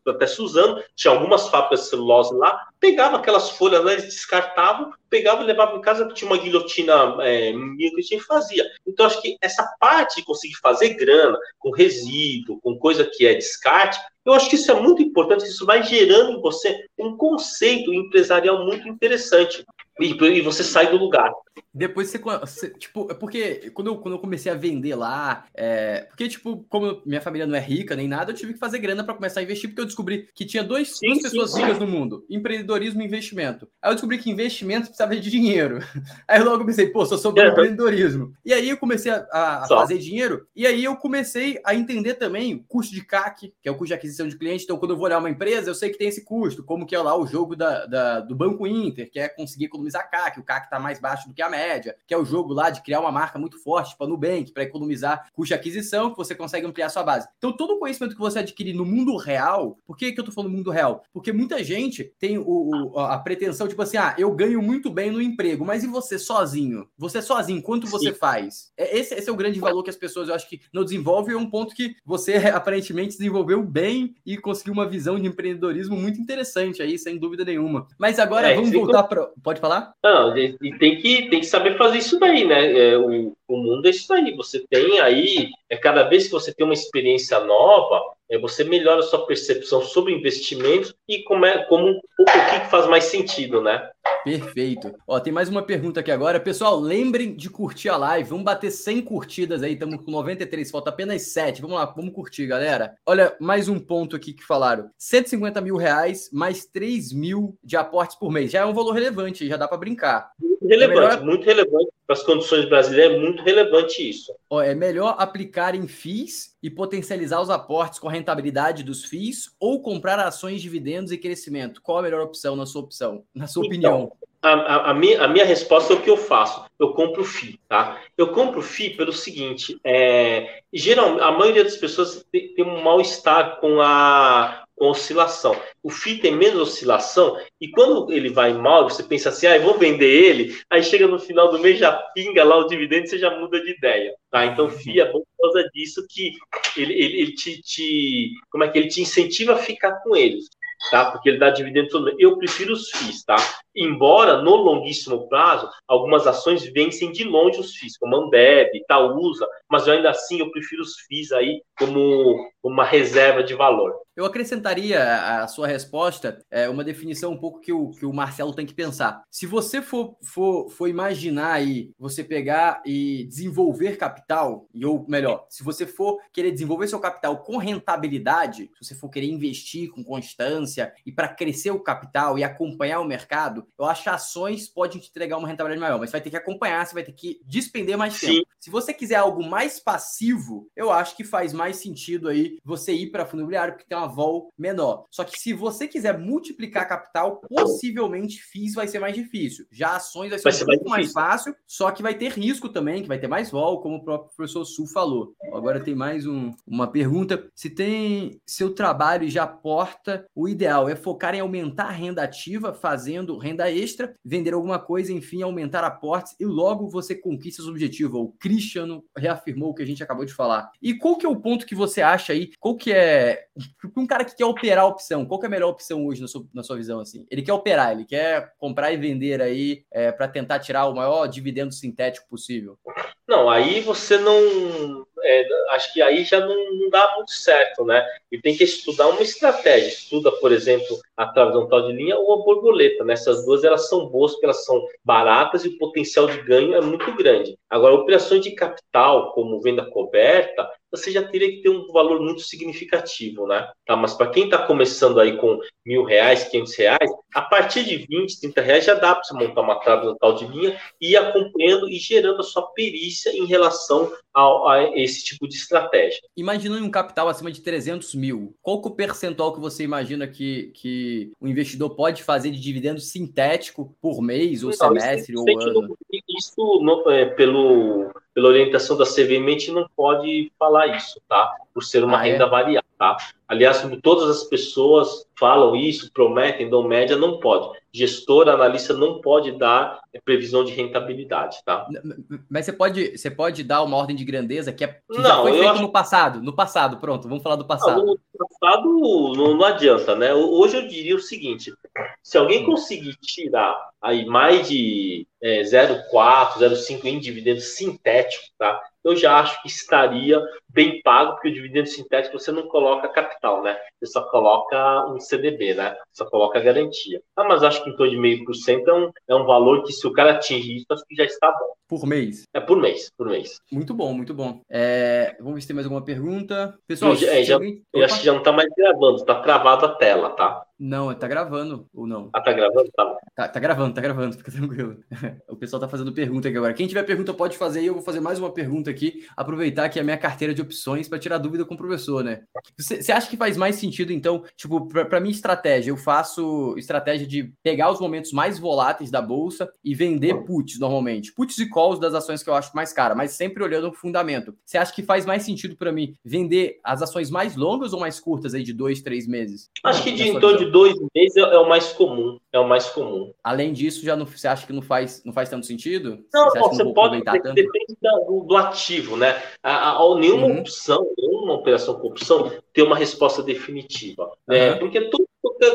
até Suzano, tinha algumas fábricas de celulose lá, pegava aquelas folhas lá, eles descartavam, pegava e levava em casa, tinha uma guilhotina é, que a gente fazia. Então, acho que essa parte de conseguir fazer grana com resíduo, com coisa que é descarte, eu acho que isso é muito importante, isso vai gerando em você um conceito empresarial muito interessante. E, e você sai do lugar. Depois você, você, tipo, é porque quando eu, quando eu comecei a vender lá, é, porque, tipo, como minha família não é rica nem nada, eu tive que fazer grana para começar a investir, porque eu descobri que tinha dois, sim, duas pessoas sim, ricas no mundo: empreendedorismo e investimento. Aí eu descobri que investimento precisava de dinheiro. Aí eu logo pensei, pô, só sobrou empreendedorismo. E aí eu comecei a, a fazer dinheiro, e aí eu comecei a entender também o custo de CAC, que é o custo de aquisição de cliente. Então, quando eu vou olhar uma empresa, eu sei que tem esse custo, como que é lá o jogo da, da do Banco Inter, que é conseguir economizar CAC, o CAC está mais baixo do que a média, que é o jogo lá de criar uma marca muito forte, tipo a Nubank, para economizar custo de aquisição, que você consegue ampliar sua base. Então, todo o conhecimento que você adquirir no mundo real, por que, que eu tô falando mundo real? Porque muita gente tem o, o, a pretensão, tipo assim, ah, eu ganho muito bem no emprego, mas e você sozinho? Você sozinho, quanto você Sim. faz? É, esse, esse, é o grande valor que as pessoas, eu acho que não desenvolvem, é um ponto que você aparentemente desenvolveu bem e conseguiu uma visão de empreendedorismo muito interessante aí, sem dúvida nenhuma. Mas agora é, vamos voltar para. Pode falar? Não, e tem que, tem que saber fazer isso daí, né? É, o, o mundo é isso daí. Você tem aí, é cada vez que você tem uma experiência nova, é, você melhora a sua percepção sobre investimentos e como, é, como o que faz mais sentido, né? Perfeito. Ó, tem mais uma pergunta aqui agora. Pessoal, lembrem de curtir a live. Vamos bater 100 curtidas aí. Estamos com 93, falta apenas 7. Vamos lá, vamos curtir, galera. Olha, mais um ponto aqui que falaram. 150 mil reais, mais 3 mil de aportes por mês. Já é um valor relevante, já dá para brincar. Muito relevante, é melhor... muito relevante para as condições brasileiras, é muito relevante isso. Ó, é melhor aplicar em FIIs e potencializar os aportes com a rentabilidade dos FIIs ou comprar ações, dividendos e crescimento? Qual a melhor opção na sua opção, na sua então, opinião? A, a, a, minha, a minha resposta é o que eu faço. Eu compro FII, tá? Eu compro FII pelo seguinte, é, geral, a maioria das pessoas tem, tem um mal-estar com a, com oscilação. O FI tem menos oscilação e quando ele vai mal, você pensa assim, ah, vou vender ele, aí chega no final do mês, já pinga lá o dividendo você já muda de ideia. Tá? Então, FI é bom por causa disso que ele, ele, ele te, te, como é que ele te incentiva a ficar com eles tá? Porque ele dá dividendo todo mês. Eu prefiro os FIIs, tá? Embora no longuíssimo prazo, algumas ações vencem de longe os FIIs, como Ambev, Itaúsa, mas eu ainda assim eu prefiro os FIIs aí como uma reserva de valor. Eu acrescentaria à sua resposta é, uma definição um pouco que o, que o Marcelo tem que pensar. Se você for, for, for imaginar aí, você pegar e desenvolver capital, ou melhor, se você for querer desenvolver seu capital com rentabilidade, se você for querer investir com constância e para crescer o capital e acompanhar o mercado, eu acho que ações podem te entregar uma rentabilidade maior, mas você vai ter que acompanhar, você vai ter que despender mais Sim. tempo. Se você quiser algo mais passivo, eu acho que faz mais sentido aí você ir para fundo imobiliário, porque tem uma vol menor. Só que se você quiser multiplicar capital, possivelmente FIIs vai ser mais difícil. Já ações vai ser vai um ser pouco mais, mais, fácil, só que vai ter risco também, que vai ter mais vol, como o próprio professor Sul falou. Agora tem mais um, uma pergunta. Se tem seu trabalho já porta, o ideal é focar em aumentar a renda ativa, fazendo renda extra, vender alguma coisa, enfim, aumentar aportes e logo você conquista os objetivos. O Cristiano reafirmou o que a gente acabou de falar. E qual que é o ponto que você acha aí? Qual que é um cara que quer operar a opção, qual que é a melhor opção hoje na sua, na sua visão? assim? Ele quer operar, ele quer comprar e vender aí é, para tentar tirar o maior dividendo sintético possível. Não, aí você não. É, acho que aí já não, não, dá muito certo, né? E tem que estudar uma estratégia. Estuda, por exemplo, a horizontal de linha ou a borboleta. Né? Essas duas elas são boas porque elas são baratas e o potencial de ganho é muito grande. Agora, operações de capital, como venda coberta, você já teria que ter um valor muito significativo, né? Tá, mas para quem está começando aí com mil reais, quinhentos reais, a partir de 20, 30 reais já dá para você montar uma trave total de linha e ir acompanhando e gerando a sua perícia em relação a, a esse tipo de estratégia. Imaginando um capital acima de 300 mil, qual que é o percentual que você imagina que, que o investidor pode fazer de dividendo sintético por mês, ou Não, semestre, isso, ou ano? Isso, é, pelo, pela orientação da CVM, a gente não pode falar isso, tá? Por ser uma ah, é? renda é? variável, tá? Aliás, todas as pessoas falam isso, prometem, dão média, não pode. Gestor, analista não pode dar previsão de rentabilidade, tá? Mas você pode, você pode dar uma ordem de grandeza que, é, que não, já foi feito acho... no passado. No passado, pronto, vamos falar do passado. Não, no passado não, não adianta, né? Hoje eu diria o seguinte: se alguém conseguir tirar aí mais de é, 0,4, 0,5 em dividendo sintético, tá? eu já acho que estaria bem pago, porque o dividendo sintético você não coloca capital, né? Você só coloca um CDB, né? Só coloca garantia. Ah, mas acho que em torno de meio por cento é um, é um valor que, se o cara atingir isso, acho que já está bom. Por mês? É por mês, por mês. Muito bom, muito bom. É, vamos ver se tem mais alguma pergunta. Pessoal, eu, é, já, alguém... eu acho que já não está mais gravando, está travado a tela, tá? Não, tá gravando ou não? Ah, tá gravando? Tá. Tá, tá gravando, tá gravando, fica tranquilo. o pessoal tá fazendo pergunta aqui agora. Quem tiver pergunta pode fazer aí, eu vou fazer mais uma pergunta aqui, aproveitar que é a minha carteira de opções para tirar dúvida com o professor, né? Você, você acha que faz mais sentido, então, tipo, para minha estratégia, eu faço estratégia de pegar os momentos mais voláteis da bolsa e vender puts normalmente. Puts e calls das ações que eu acho mais cara, mas sempre olhando o fundamento. Você acha que faz mais sentido para mim vender as ações mais longas ou mais curtas aí de dois, três meses? Acho que de em torno de dois meses é, é, o mais comum. É o mais comum. Além disso, já não, você acha que não faz, não faz tanto sentido? Não, você, não, você não pode. Depende do, do, ativo, né? A, a, a nenhuma uhum. opção, nenhuma operação com opção tem uma resposta definitiva. Uhum. Né? Porque tudo,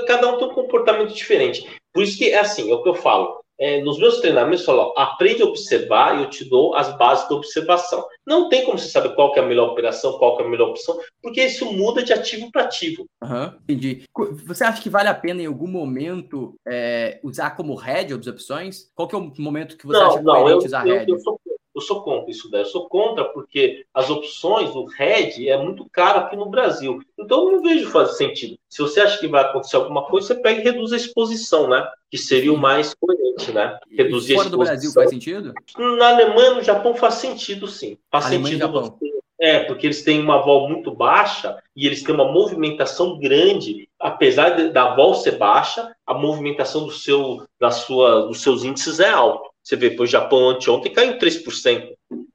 cada um tem um comportamento diferente. Por isso que é assim, é o que eu falo é, nos meus treinamentos, falo, aprende a observar e eu te dou as bases da observação. Não tem como você saber qual é a melhor operação, qual é a melhor opção, porque isso muda de ativo para ativo. Uhum, entendi. Você acha que vale a pena em algum momento é, usar como head as opções? Qual que é o momento que você não, acha não, eu, usar eu, Eu sou, eu sou contra isso daí. Eu sou contra porque as opções, o head é muito caro aqui no Brasil. Então eu não vejo fazer sentido. Se você acha que vai acontecer alguma coisa, você pega e reduz a exposição, né? Que seria o mais coerente, né? Reduzir fora a exposição. do Brasil faz sentido? Na Alemanha, no Japão faz sentido, sim. Faz Alemanha sentido você é, porque eles têm uma vol muito baixa e eles têm uma movimentação grande, apesar da vol ser baixa, a movimentação do seu, da sua, dos seus índices é alta. Você vê, o Japão anteontem caiu 3%.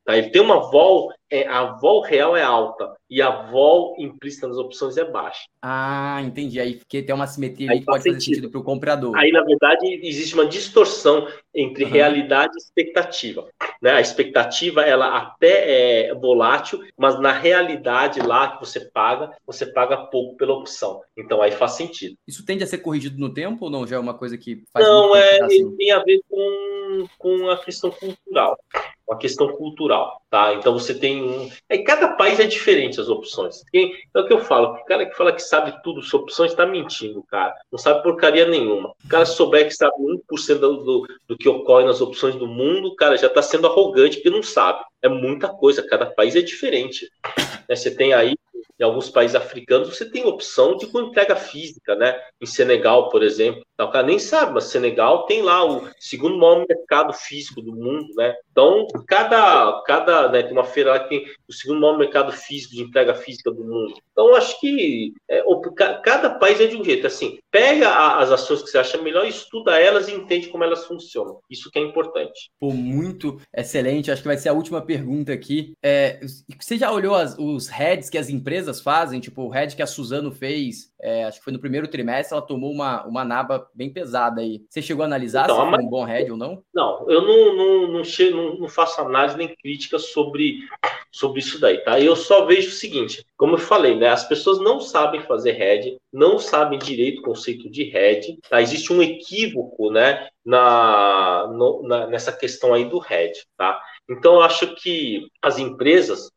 Tá? Ele tem uma vol é, a vol real é alta e a vol implícita nas opções é baixa. Ah, entendi. Aí que tem uma simetria aí que pode sentido. fazer sentido para o comprador. Aí, na verdade, existe uma distorção entre uhum. realidade e expectativa. Né? A expectativa, ela até é volátil, mas na realidade lá que você paga, você paga pouco pela opção. Então, aí faz sentido. Isso tende a ser corrigido no tempo ou não? Já é uma coisa que faz Não, é, assim? tem a ver com, com a questão cultural uma questão cultural, tá? Então você tem um. É, cada país é diferente as opções. é o que eu falo. O cara que fala que sabe tudo sobre opções está mentindo, cara. Não sabe porcaria nenhuma. O cara souber que sabe 1% do, do, do que ocorre nas opções do mundo, cara já está sendo arrogante porque não sabe. É muita coisa. Cada país é diferente. Né? Você tem aí em alguns países africanos, você tem opção de com entrega física, né? Em Senegal, por exemplo. Então, o cara nem sabe, mas Senegal tem lá o segundo maior mercado físico do mundo, né? Então, cada, cada né, tem uma feira lá que tem o segundo maior mercado físico de entrega física do mundo. Então, acho que é, cada país é de um jeito. Assim, pega as ações que você acha melhor, estuda elas e entende como elas funcionam. Isso que é importante. Pô, muito excelente. Acho que vai ser a última pergunta aqui. É, você já olhou as, os heads que as empresas fazem? Tipo, o head que a Suzano fez, é, acho que foi no primeiro trimestre, ela tomou uma, uma naba bem pesada aí. Você chegou a analisar então, se foi um bom head ou não? Não, eu não, não, não, chego, não, não faço análise nem crítica sobre, sobre isso daí, tá? Eu só vejo o seguinte, como eu falei, né? As pessoas não sabem fazer head, não sabem direito o conceito de head, tá? Existe um equívoco, né? Na, no, na, nessa questão aí do head, tá? Então, eu acho que as empresas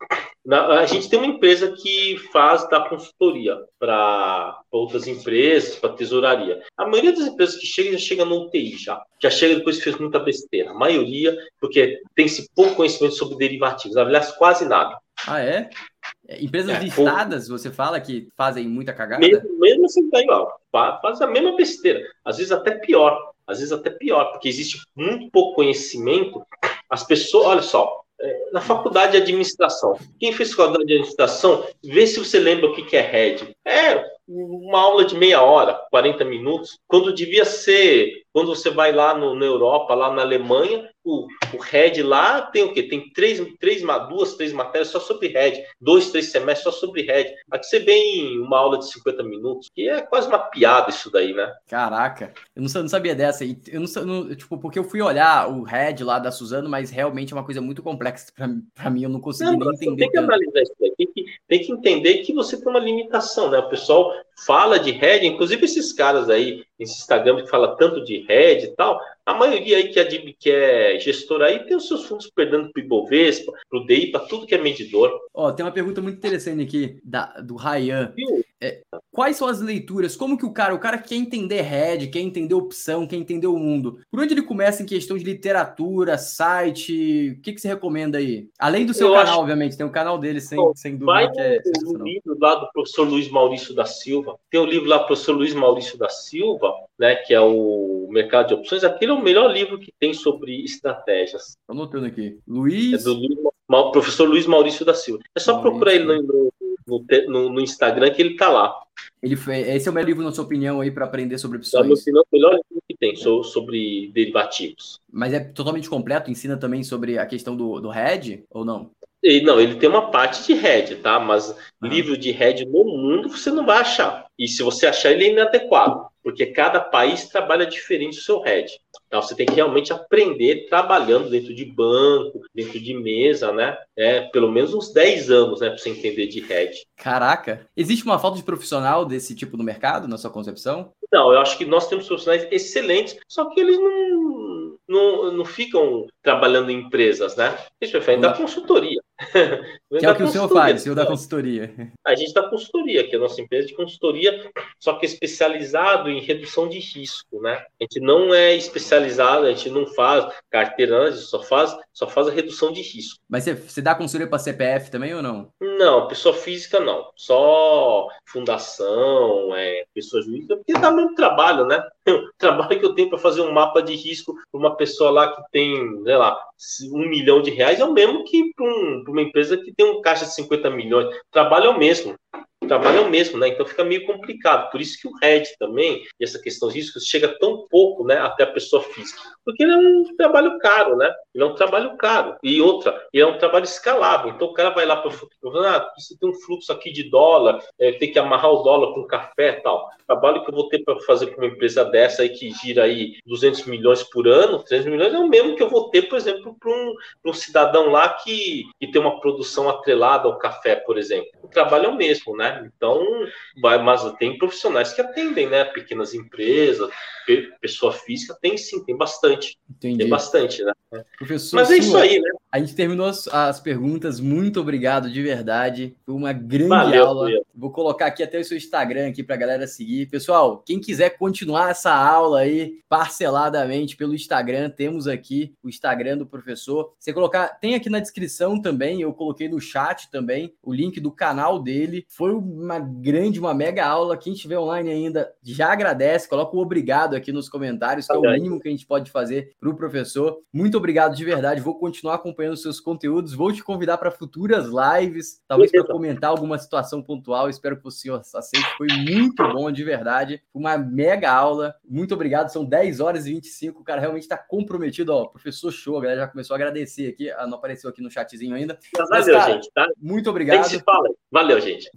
a gente tem uma empresa que faz da consultoria para outras empresas, para tesouraria. A maioria das empresas que chegam já chega no UTI já. Já chega depois que fez muita besteira. A maioria, porque tem-se pouco conhecimento sobre derivativos. Aliás, quase nada. Ah, é? é empresas é, listadas, pouco. você fala que fazem muita cagada? Mesmo, mesmo assim, daí, ó, faz a mesma besteira. Às vezes até pior. Às vezes até pior, porque existe muito pouco conhecimento. As pessoas, olha só, na faculdade de administração. Quem fez faculdade de administração, vê se você lembra o que é RED. É uma aula de meia hora, 40 minutos, quando devia ser, quando você vai lá no, na Europa, lá na Alemanha, o, o RED lá tem o quê? Tem três, três, duas, três matérias só sobre RED, dois, três semestres só sobre RED. Aqui você vem uma aula de 50 minutos, que é quase uma piada isso daí, né? Caraca, eu não, sabia dessa. Eu não, tipo, porque eu fui olhar o RED lá da Suzano, mas realmente é uma coisa muito complexa para mim, eu não consegui não, nem entender. Tem que analisar isso daí, tem que, tem que entender que você tem uma limitação, né? O pessoal fala de RED, inclusive esses caras aí, esse Instagram que fala tanto de RED e tal, a maioria aí que é, que é gestor aí tem os seus fundos perdendo para o Ibovespa, para o DI, para tudo que é medidor. Ó, tem uma pergunta muito interessante aqui da, do Ryan. É, quais são as leituras? Como que o cara, o cara quer entender head, quer entender opção, quer entender o mundo? Por onde ele começa em questão de literatura, site? O que, que você recomenda aí? Além do seu Eu canal, acho... obviamente, tem o canal dele, sem, Bom, sem dúvida. Vai que é o livro lá do professor Luiz Maurício da Silva. Tem o livro lá do professor Luiz Maurício da Silva, né, que é o Mercado de Opções. Aquele é o melhor livro que tem sobre estratégias. Anotando aqui. Luiz. É do Luiz, professor Luiz Maurício da Silva. É só Maurício. procurar ele no, no, no, no, Instagram que ele tá lá. Ele foi, esse é o meu livro, na sua opinião, aí, para aprender sobre opções? Na opinião, o melhor livro que tem sobre, derivativos. Mas é totalmente completo? Ensina também sobre a questão do, do hedge ou não? Não, ele tem uma parte de hedge, tá? Mas ah. livro de hedge no mundo você não vai achar. E se você achar, ele é inadequado, porque cada país trabalha diferente o seu hedge. Então você tem que realmente aprender trabalhando dentro de banco, dentro de mesa, né? É, pelo menos uns 10 anos, né, para você entender de hedge. Caraca, existe uma falta de profissional desse tipo no mercado, na sua concepção? Não, eu acho que nós temos profissionais excelentes, só que eles não, não, não ficam trabalhando em empresas, né? Eles preferem dar consultoria. Que é o que o senhor faz, o senhor da consultoria. A gente dá consultoria, que é a nossa empresa de consultoria, só que é especializado em redução de risco, né? A gente não é especializado, a gente não faz carteira, a gente só faz, só faz a redução de risco. Mas você, você dá consultoria para CPF também ou não? Não, pessoa física não. Só fundação, é, pessoa jurídica, porque dá muito trabalho, né? O trabalho que eu tenho para fazer um mapa de risco para uma pessoa lá que tem, sei lá, um milhão de reais é o mesmo que para um, uma empresa que tem um caixa de 50 milhões. O trabalho é o mesmo. Trabalho é o mesmo, né? Então fica meio complicado. Por isso que o RED também, e essa questão de riscos, chega tão pouco, né, até a pessoa física. Porque ele é um trabalho caro, né? Ele é um trabalho caro. E outra, ele é um trabalho escalável. Então o cara vai lá para ah, você tem um fluxo aqui de dólar, é, tem que amarrar o dólar com café tal. O trabalho que eu vou ter para fazer com uma empresa dessa aí que gira aí 200 milhões por ano, 300 milhões, é o mesmo que eu vou ter, por exemplo, para um, um cidadão lá que, que tem uma produção atrelada ao café, por exemplo. O trabalho é o mesmo, né? Então, mas tem profissionais que atendem, né? Pequenas empresas, pessoa física, tem sim, tem bastante. Entendi. Tem bastante, né? Professor, mas é isso aí, né? A gente terminou as, as, perguntas. Muito obrigado de verdade. Foi uma grande Valeu, aula. Vou colocar aqui até o seu Instagram aqui para a galera seguir. Pessoal, quem quiser continuar essa aula aí parceladamente pelo Instagram, temos aqui o Instagram do professor. Você colocar, tem aqui na descrição também, eu coloquei no chat também o link do canal dele. Foi uma grande, uma mega aula. Quem estiver online ainda já agradece, coloca o obrigado aqui nos comentários, que é o mínimo que a gente pode fazer para o professor. Muito obrigado de verdade. Vou continuar acompanhando os seus conteúdos. Vou te convidar para futuras lives, talvez para comentar alguma situação pontual. Espero que o senhor aceite. Foi muito bom, de verdade. Uma mega aula. Muito obrigado. São 10 horas e 25. O cara realmente está comprometido. Ó, professor show. A galera já começou a agradecer aqui. Ah, não apareceu aqui no chatzinho ainda. Mas valeu, cara, gente. Tá? Muito obrigado. Valeu, gente.